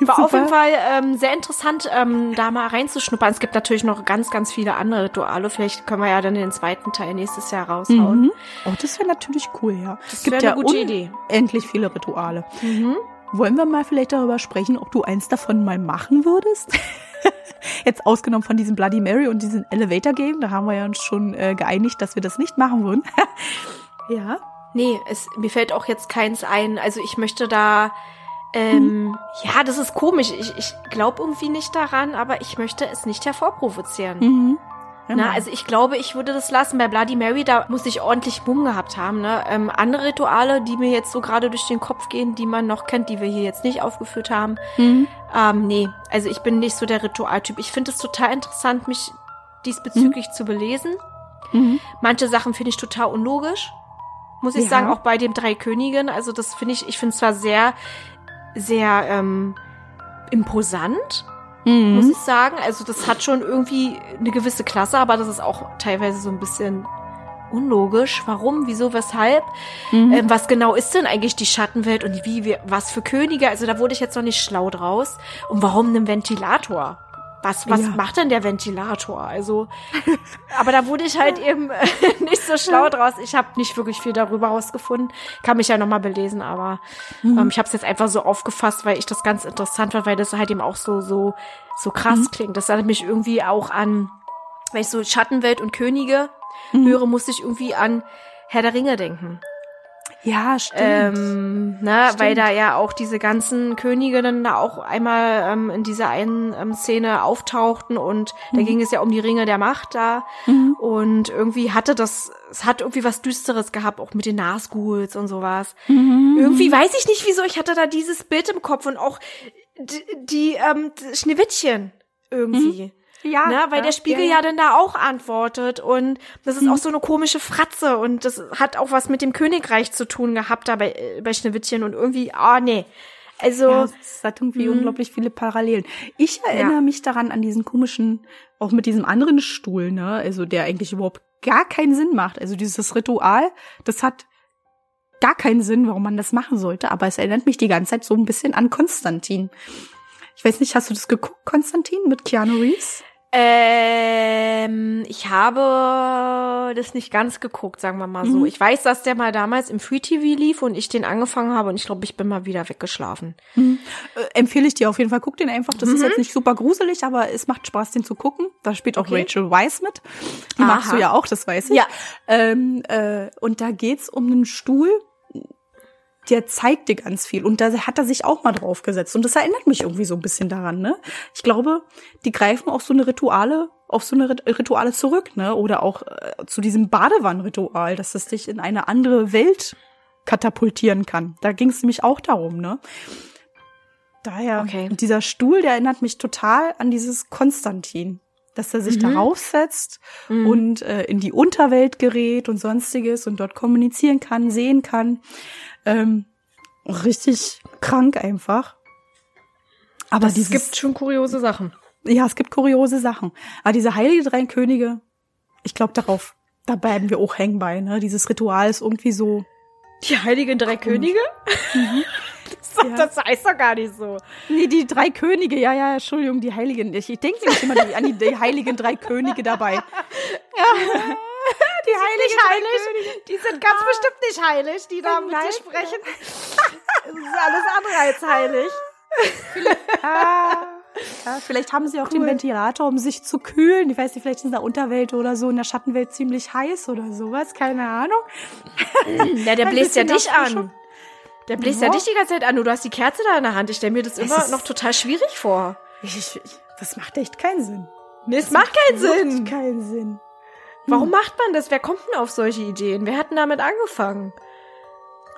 War auf jeden Fall ähm, sehr interessant, ähm, da mal reinzuschnuppern. Es gibt natürlich noch ganz, ganz viele andere Rituale. Vielleicht können wir ja dann den zweiten Teil nächstes Jahr raushauen. Mhm. Oh, das wäre natürlich cool, ja. Das es gibt ja gute Idee. endlich viele Rituale. Mhm. Wollen wir mal vielleicht darüber sprechen, ob du eins davon mal machen würdest? Jetzt ausgenommen von diesem Bloody Mary und diesem Elevator Game, da haben wir ja uns schon äh, geeinigt, dass wir das nicht machen würden. ja. Nee, es, mir fällt auch jetzt keins ein. Also ich möchte da ähm, hm. Ja, das ist komisch. Ich, ich glaube irgendwie nicht daran, aber ich möchte es nicht hervorprovozieren. Mhm. Na, also ich glaube, ich würde das lassen. Bei Bloody Mary, da muss ich ordentlich Mumm gehabt haben. Ne? Ähm, andere Rituale, die mir jetzt so gerade durch den Kopf gehen, die man noch kennt, die wir hier jetzt nicht aufgeführt haben. Mhm. Ähm, nee, also ich bin nicht so der Ritualtyp. Ich finde es total interessant, mich diesbezüglich mhm. zu belesen. Mhm. Manche Sachen finde ich total unlogisch. Muss ich ja. sagen, auch bei den drei Königen. Also das finde ich, ich finde es zwar sehr sehr ähm, imposant, mhm. muss ich sagen. Also das hat schon irgendwie eine gewisse Klasse, aber das ist auch teilweise so ein bisschen unlogisch. Warum? Wieso? Weshalb? Mhm. Ähm, was genau ist denn eigentlich die Schattenwelt und wie, wie was für Könige? Also da wurde ich jetzt noch nicht schlau draus. Und warum einen Ventilator? Was, was ja. macht denn der Ventilator? Also, aber da wurde ich halt eben nicht so schlau draus. Ich habe nicht wirklich viel darüber rausgefunden. Kann mich ja nochmal belesen, aber mhm. ähm, ich habe es jetzt einfach so aufgefasst, weil ich das ganz interessant fand, weil das halt eben auch so, so, so krass mhm. klingt. Das erinnert mich irgendwie auch an, wenn ich so Schattenwelt und Könige mhm. höre, musste ich irgendwie an Herr der Ringe denken. Ja, stimmt. Ähm, ne, stimmt. Weil da ja auch diese ganzen Könige dann da auch einmal ähm, in dieser einen ähm, Szene auftauchten und mhm. da ging es ja um die Ringe der Macht da. Mhm. Und irgendwie hatte das, es hat irgendwie was Düsteres gehabt, auch mit den Nazguls und sowas. Mhm. Irgendwie weiß ich nicht wieso, ich hatte da dieses Bild im Kopf und auch die, die ähm, Schneewittchen irgendwie. Mhm. Ja. Ne? Weil ja, der Spiegel ja, ja dann da auch antwortet und das ist hm. auch so eine komische Fratze und das hat auch was mit dem Königreich zu tun gehabt da bei, äh, bei Schneewittchen und irgendwie, ah oh, nee. Also ja, es hat irgendwie unglaublich viele Parallelen. Ich erinnere Ja. mich daran an diesen komischen, auch mit diesem anderen Stuhl, ne? Also der eigentlich überhaupt gar keinen Sinn macht. Also dieses Ritual, das hat gar keinen Sinn, warum man das machen sollte. Aber es erinnert mich die ganze Zeit so ein bisschen an Konstantin. Ich weiß nicht, hast du das geguckt, Konstantin, mit Keanu Reeves? Ähm, ich habe das nicht ganz geguckt, sagen wir mal so. Mhm. Ich weiß, dass der mal damals im Free TV lief und ich den angefangen habe und ich glaube, ich bin mal wieder weggeschlafen. Äh, empfehle ich dir auf jeden Fall. Guck den einfach. Das ist Mhm. jetzt nicht super gruselig, aber es macht Spaß, den zu gucken. Da spielt auch Okay. Rachel Weisz mit. Die magst Aha. du ja auch, das weiß ich. Ja. Ähm, äh, und da geht's um einen Stuhl, der zeigt dir ganz viel. Und da hat er sich auch mal draufgesetzt. Und das erinnert mich irgendwie so ein bisschen daran, ne? Ich glaube, die greifen auf so eine Rituale, auf so eine Rit- Rituale zurück, ne? Oder auch äh, zu diesem Badewannenritual, dass es dich in eine andere Welt katapultieren kann. Da ging es nämlich auch darum, ne? Daher, Okay. und dieser Stuhl, der erinnert mich total an dieses Konstantin. Dass er sich Mhm. darauf setzt und äh, in die Unterwelt gerät und sonstiges und dort kommunizieren kann, sehen kann. Ähm, richtig krank einfach. Aber Es gibt schon kuriose Sachen. ja, es gibt kuriose Sachen. Aber diese heilige drei Könige, ich glaube darauf, da bleiben wir auch hängen bei, ne? Dieses Ritual ist irgendwie so. Die heiligen drei Könige? Das, Ja. das heißt doch gar nicht so. Nee, die drei Könige, ja, ja, Entschuldigung, die Heiligen. Ich, ich denke nämlich immer an die, die heiligen drei Könige dabei. Die heilig, heilig. Die sind ganz bestimmt nicht heilig, die da mit dir sprechen. Das ist alles andere als heilig. Ah. Ja, vielleicht haben sie auch den Ventilator, um sich zu kühlen. Ich weiß nicht, vielleicht ist in der Unterwelt oder so, in der Schattenwelt ziemlich heiß oder sowas. Keine Ahnung. Ja, der bläst ja dich an. Der bläst ja. Ja. dich die ganze Zeit an. Du hast die Kerze da in der Hand. Ich stelle mir das immer ist- noch total schwierig vor. Ich, ich, das macht echt keinen Sinn. Nee, es macht keinen Sinn. keinen Sinn. Warum macht man das? Wer kommt denn auf solche Ideen? Wer hat denn damit angefangen?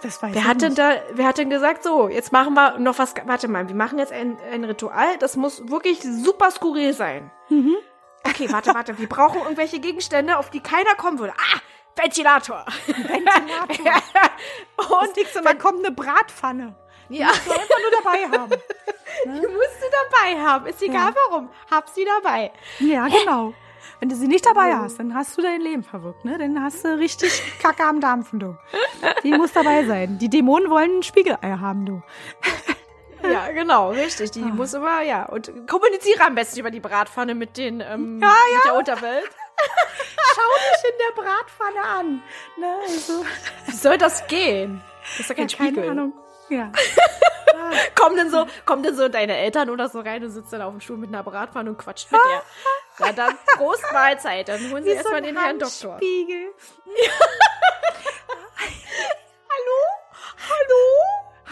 Das weiß Wer ich hat denn nicht. da, wer hat denn gesagt, so, jetzt machen wir noch was, warte mal, wir machen jetzt ein, ein Ritual, das muss wirklich super skurril sein. Mhm. Okay, warte, warte, wir brauchen irgendwelche Gegenstände, auf die keiner kommen würde. Ah, Ventilator. Ventilator. Und nix, und dann kommt eine Bratpfanne. Ja, Die wir einfach nur dabei haben. die musst du dabei haben. Ist egal Ja. warum. Hab sie dabei. Ja, genau. Wenn du sie nicht dabei hast, dann hast du dein Leben verwirkt, ne? Dann hast du richtig Kacke am Dampfen, du. Die muss dabei sein. Die Dämonen wollen ein Spiegelei haben, du. Ja, genau, richtig. Die muss immer, ja. Und kommuniziere am besten über die Bratpfanne mit den, ähm, Ja, mit der Unterwelt. Schau dich in der Bratpfanne an. Ne, also, Wie soll das gehen? Das ist doch kein ja, keine Spiegel. Ahnung. Ja. Kommen denn so, kommen denn so deine Eltern oder so rein und sitzt dann auf dem Stuhl mit einer Bratpfanne und quatscht mit dir. Na dann, Prost Mahlzeit. Dann holen sie erstmal den Herrn Doktor. Handspiegel. Hallo? Hallo?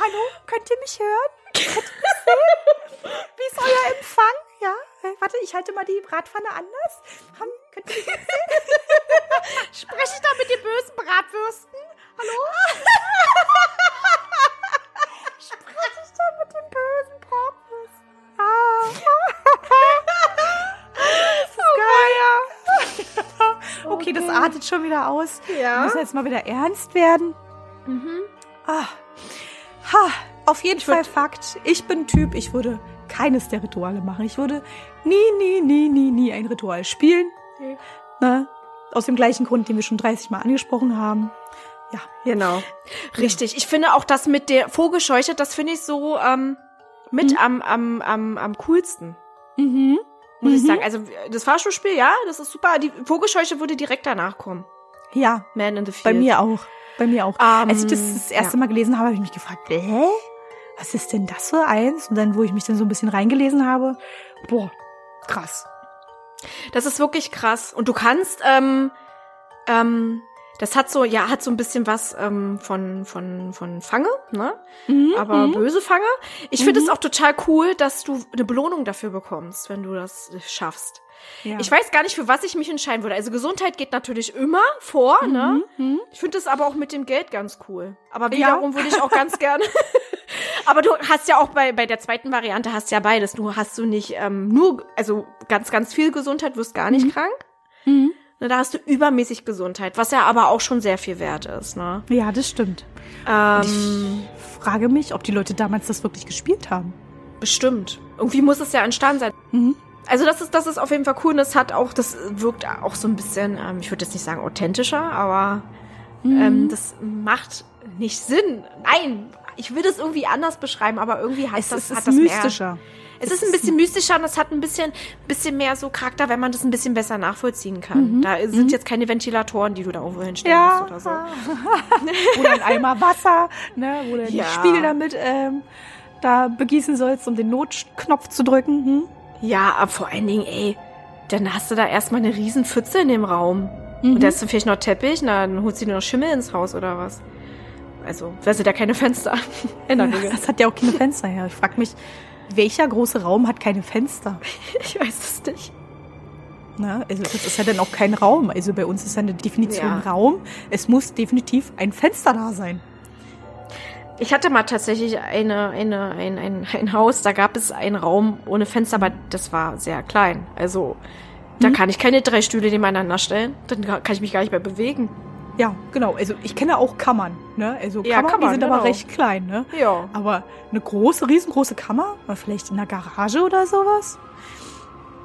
Hallo, könnt ihr mich hören? Könnt ihr mich sehen? Wie ist euer Empfang? Ja, äh, warte, ich halte mal die Bratpfanne anders. Haben, könnt ihr mich sehen? Spreche ich da mit den bösen Bratwürsten? Hallo? Spreche ich da mit den bösen Bratwürsten? Ah. Ist geil. Okay, das artet schon wieder aus. Ja. Wir müssen jetzt mal wieder ernst werden. Mhm. Ah. Ha, auf jeden würd- Fall Fakt. Ich bin Typ, ich würde keines der Rituale machen. Ich würde nie, nie, nie, nie, nie ein Ritual spielen. Nee. Ne? Aus dem gleichen Grund, den wir schon 30 Mal angesprochen haben. Ja. Genau. Richtig. Ich finde auch das mit der Vogelscheuche, das finde ich so ähm, mit am, am, am, am coolsten. Mhm. Muss ich Mhm. sagen. Also das Fahrstuhlspiel, ja, das ist super. Die Vogelscheuche würde direkt danach kommen. Ja, Man in the Field. bei mir auch. Bei mir auch. Ähm, Als ich das das erste ja. Mal gelesen habe, habe ich mich gefragt, hä? Was ist denn das für eins? Und dann, wo ich mich dann so ein bisschen reingelesen habe, boah, krass. Das ist wirklich krass. Und du kannst, ähm, ähm, das hat so, ja, hat so ein bisschen was ähm, von, von, von Fange, ne? Mhm, Aber mhm. böse Fange. Ich finde Mhm. es auch total cool, dass du eine Belohnung dafür bekommst, wenn du das schaffst. Ja. Ich weiß gar nicht, für was ich mich entscheiden würde. Also Gesundheit geht natürlich immer vor, ne? Mhm. Ich finde das aber auch mit dem Geld ganz cool. Aber Ja. wiederum würde ich auch ganz gerne. aber du hast ja auch bei, bei der zweiten Variante hast ja beides. Du hast du nicht ähm, nur, also ganz, ganz viel Gesundheit, wirst gar nicht krank. Mhm. Ne, da hast du übermäßig Gesundheit, was ja aber auch schon sehr viel wert ist. Ne? Ja, das stimmt. Ähm, ich frage mich, ob die Leute damals das wirklich gespielt haben. Bestimmt. Irgendwie muss es ja entstanden sein. Mhm. Also das ist, das ist auf jeden Fall cool. Und das hat auch, das wirkt auch so ein bisschen, ähm, ich würde jetzt nicht sagen authentischer, aber Mhm. ähm, das macht nicht Sinn. Nein, ich will das irgendwie anders beschreiben, aber irgendwie heißt das, es hat ist das mystischer. Mehr. Es ist ein bisschen mystischer und es hat ein bisschen, bisschen mehr so Charakter, wenn man das ein bisschen besser nachvollziehen kann. Da sind jetzt keine Ventilatoren, die du da irgendwo hinstellen Mhm. Ja. musst oder so. Oder ein Eimer Wasser, ne, wo du Ja. die Spiegel damit ähm, da begießen sollst, um den Notknopf zu drücken. Hm? Ja, aber vor allen Dingen, ey, dann hast du da erstmal eine riesen Pfütze in dem Raum. Mhm. Und da ist dann vielleicht noch Teppich, na, dann holst du dir noch Schimmel ins Haus oder was. Also, da sind ja keine Fenster. In der Regel. Das hat ja auch keine Fenster her. Ich frage mich, welcher große Raum hat keine Fenster? Ich weiß es nicht. Ne? Also das ist ja dann auch kein Raum. Also bei uns ist ja eine Definition Ja. Raum. Es muss definitiv ein Fenster da sein. Ich hatte mal tatsächlich eine, eine, ein, ein, ein Haus, da gab es einen Raum ohne Fenster, aber das war sehr klein. Also, da Mhm. kann ich keine drei Stühle nebeneinander stellen. Dann kann ich mich gar nicht mehr bewegen. Ja, genau. Also ich kenne auch Kammern. Ne? Also Ja, Kammern, Kammern, die sind genau. aber recht klein. Ne? Ja. Aber eine große, riesengroße Kammer, mal vielleicht in der Garage oder sowas.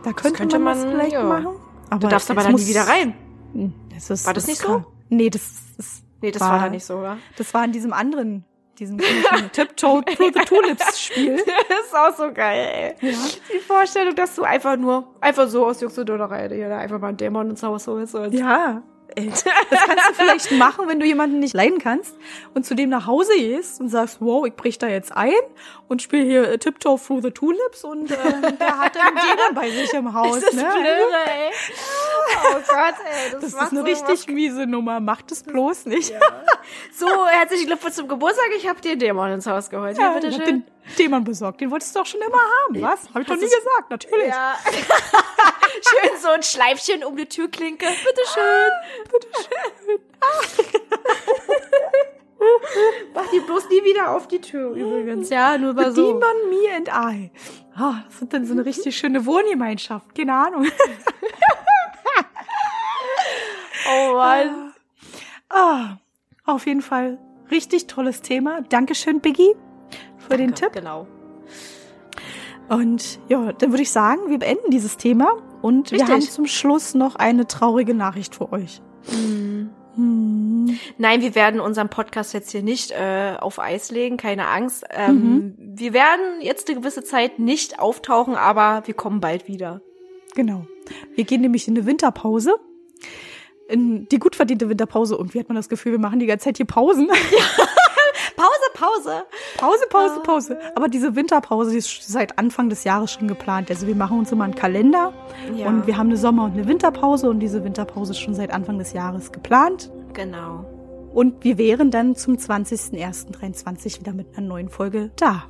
Da könnte, könnte man, man, das vielleicht ja. machen. Aber Du darfst aber dann muss- nie wieder rein. Hm, Das ist, War das nicht so? kann- Nee, das ist, Nee, das war, da nicht so, oder? das war in diesem anderen, diesem Tiptoe Through the Tulips Spiel. Das ist auch so geil, ey. Ja. Die Vorstellung, dass du einfach nur, einfach so aus Jux und Dollerei einfach mal einen Dämon ins Haus holst. Und Ja. Ey, Das kannst du vielleicht machen, wenn du jemanden nicht leiden kannst und zu dem nach Hause gehst und sagst, wow, ich brich da jetzt ein und spiele hier äh, Tiptoe Through the Tulips und äh, der hat dann einen Dämon bei sich im Haus. Das ist ne? blöde, ey. Oh Gott, ey. Das, Das macht ist eine so richtig miese Nummer. Mach das bloß nicht. Ja, So, herzlichen Glückwunsch zum Geburtstag. Ich hab dir einen Dämon ins Haus geholt. Ja, ich hab bitteschön. den Dämon besorgt. Den wolltest du doch schon immer haben, was? Hab ich doch nie gesagt, natürlich. Ja. Schön so ein Schleifchen um die Türklinke. Bitteschön. Mach die bloß nie wieder auf die Tür übrigens. Ja, nur bei so. Demon, me and I. Ah, das ist dann so eine richtig schöne Wohngemeinschaft. Keine Ahnung. Oh Mann. Ah, auf jeden Fall richtig tolles Thema. Dankeschön, Biggie, für den Tipp. Genau. Und ja, dann würde ich sagen, wir beenden dieses Thema und wir Richtig. haben zum Schluss noch eine traurige Nachricht für euch. Hm. Nein, wir werden unseren Podcast jetzt hier nicht äh, auf Eis legen, keine Angst. Ähm, Wir werden jetzt eine gewisse Zeit nicht auftauchen, aber wir kommen bald wieder. Genau. Wir gehen nämlich in eine Winterpause. In die gut verdiente Winterpause. Irgendwie hat man das Gefühl, wir machen die ganze Zeit hier Pausen. Pause, Pause. Pause, Pause, Pause. Aber diese Winterpause, die ist seit Anfang des Jahres schon geplant. Also wir machen uns immer einen Kalender Ja. und wir haben eine Sommer- und eine Winterpause und diese Winterpause ist schon seit Anfang des Jahres geplant. Genau. Und wir wären dann zum 20.01.23 wieder mit einer neuen Folge da.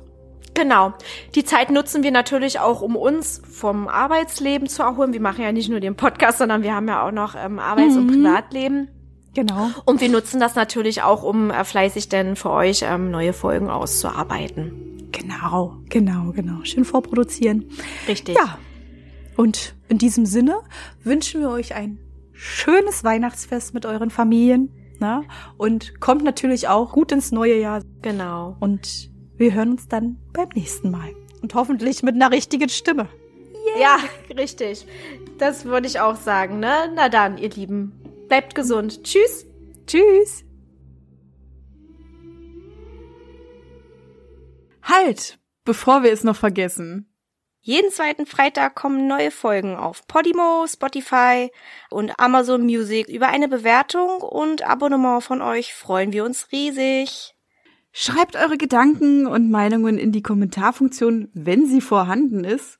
Genau. Die Zeit nutzen wir natürlich auch, um uns vom Arbeitsleben zu erholen. Wir machen ja nicht nur den Podcast, sondern wir haben ja auch noch ähm, Arbeits- und Privatleben. Genau. Und wir nutzen das natürlich auch, um äh, fleißig denn für euch ähm, neue Folgen auszuarbeiten. Genau, genau, genau. Schön vorproduzieren. Richtig. Ja. Und in diesem Sinne wünschen wir euch ein schönes Weihnachtsfest mit euren Familien. Na? Und kommt natürlich auch gut ins neue Jahr. Genau. Und wir hören uns dann beim nächsten Mal. Und hoffentlich mit einer richtigen Stimme. Ja, richtig. Das würde ich auch sagen, ne? Na dann, ihr Lieben. Bleibt gesund. Tschüss. Tschüss. Halt, bevor wir es noch vergessen. Jeden zweiten Freitag kommen neue Folgen auf Podimo, Spotify und Amazon Music. Über eine Bewertung und Abonnement von euch freuen wir uns riesig. Schreibt eure Gedanken und Meinungen in die Kommentarfunktion, wenn sie vorhanden ist.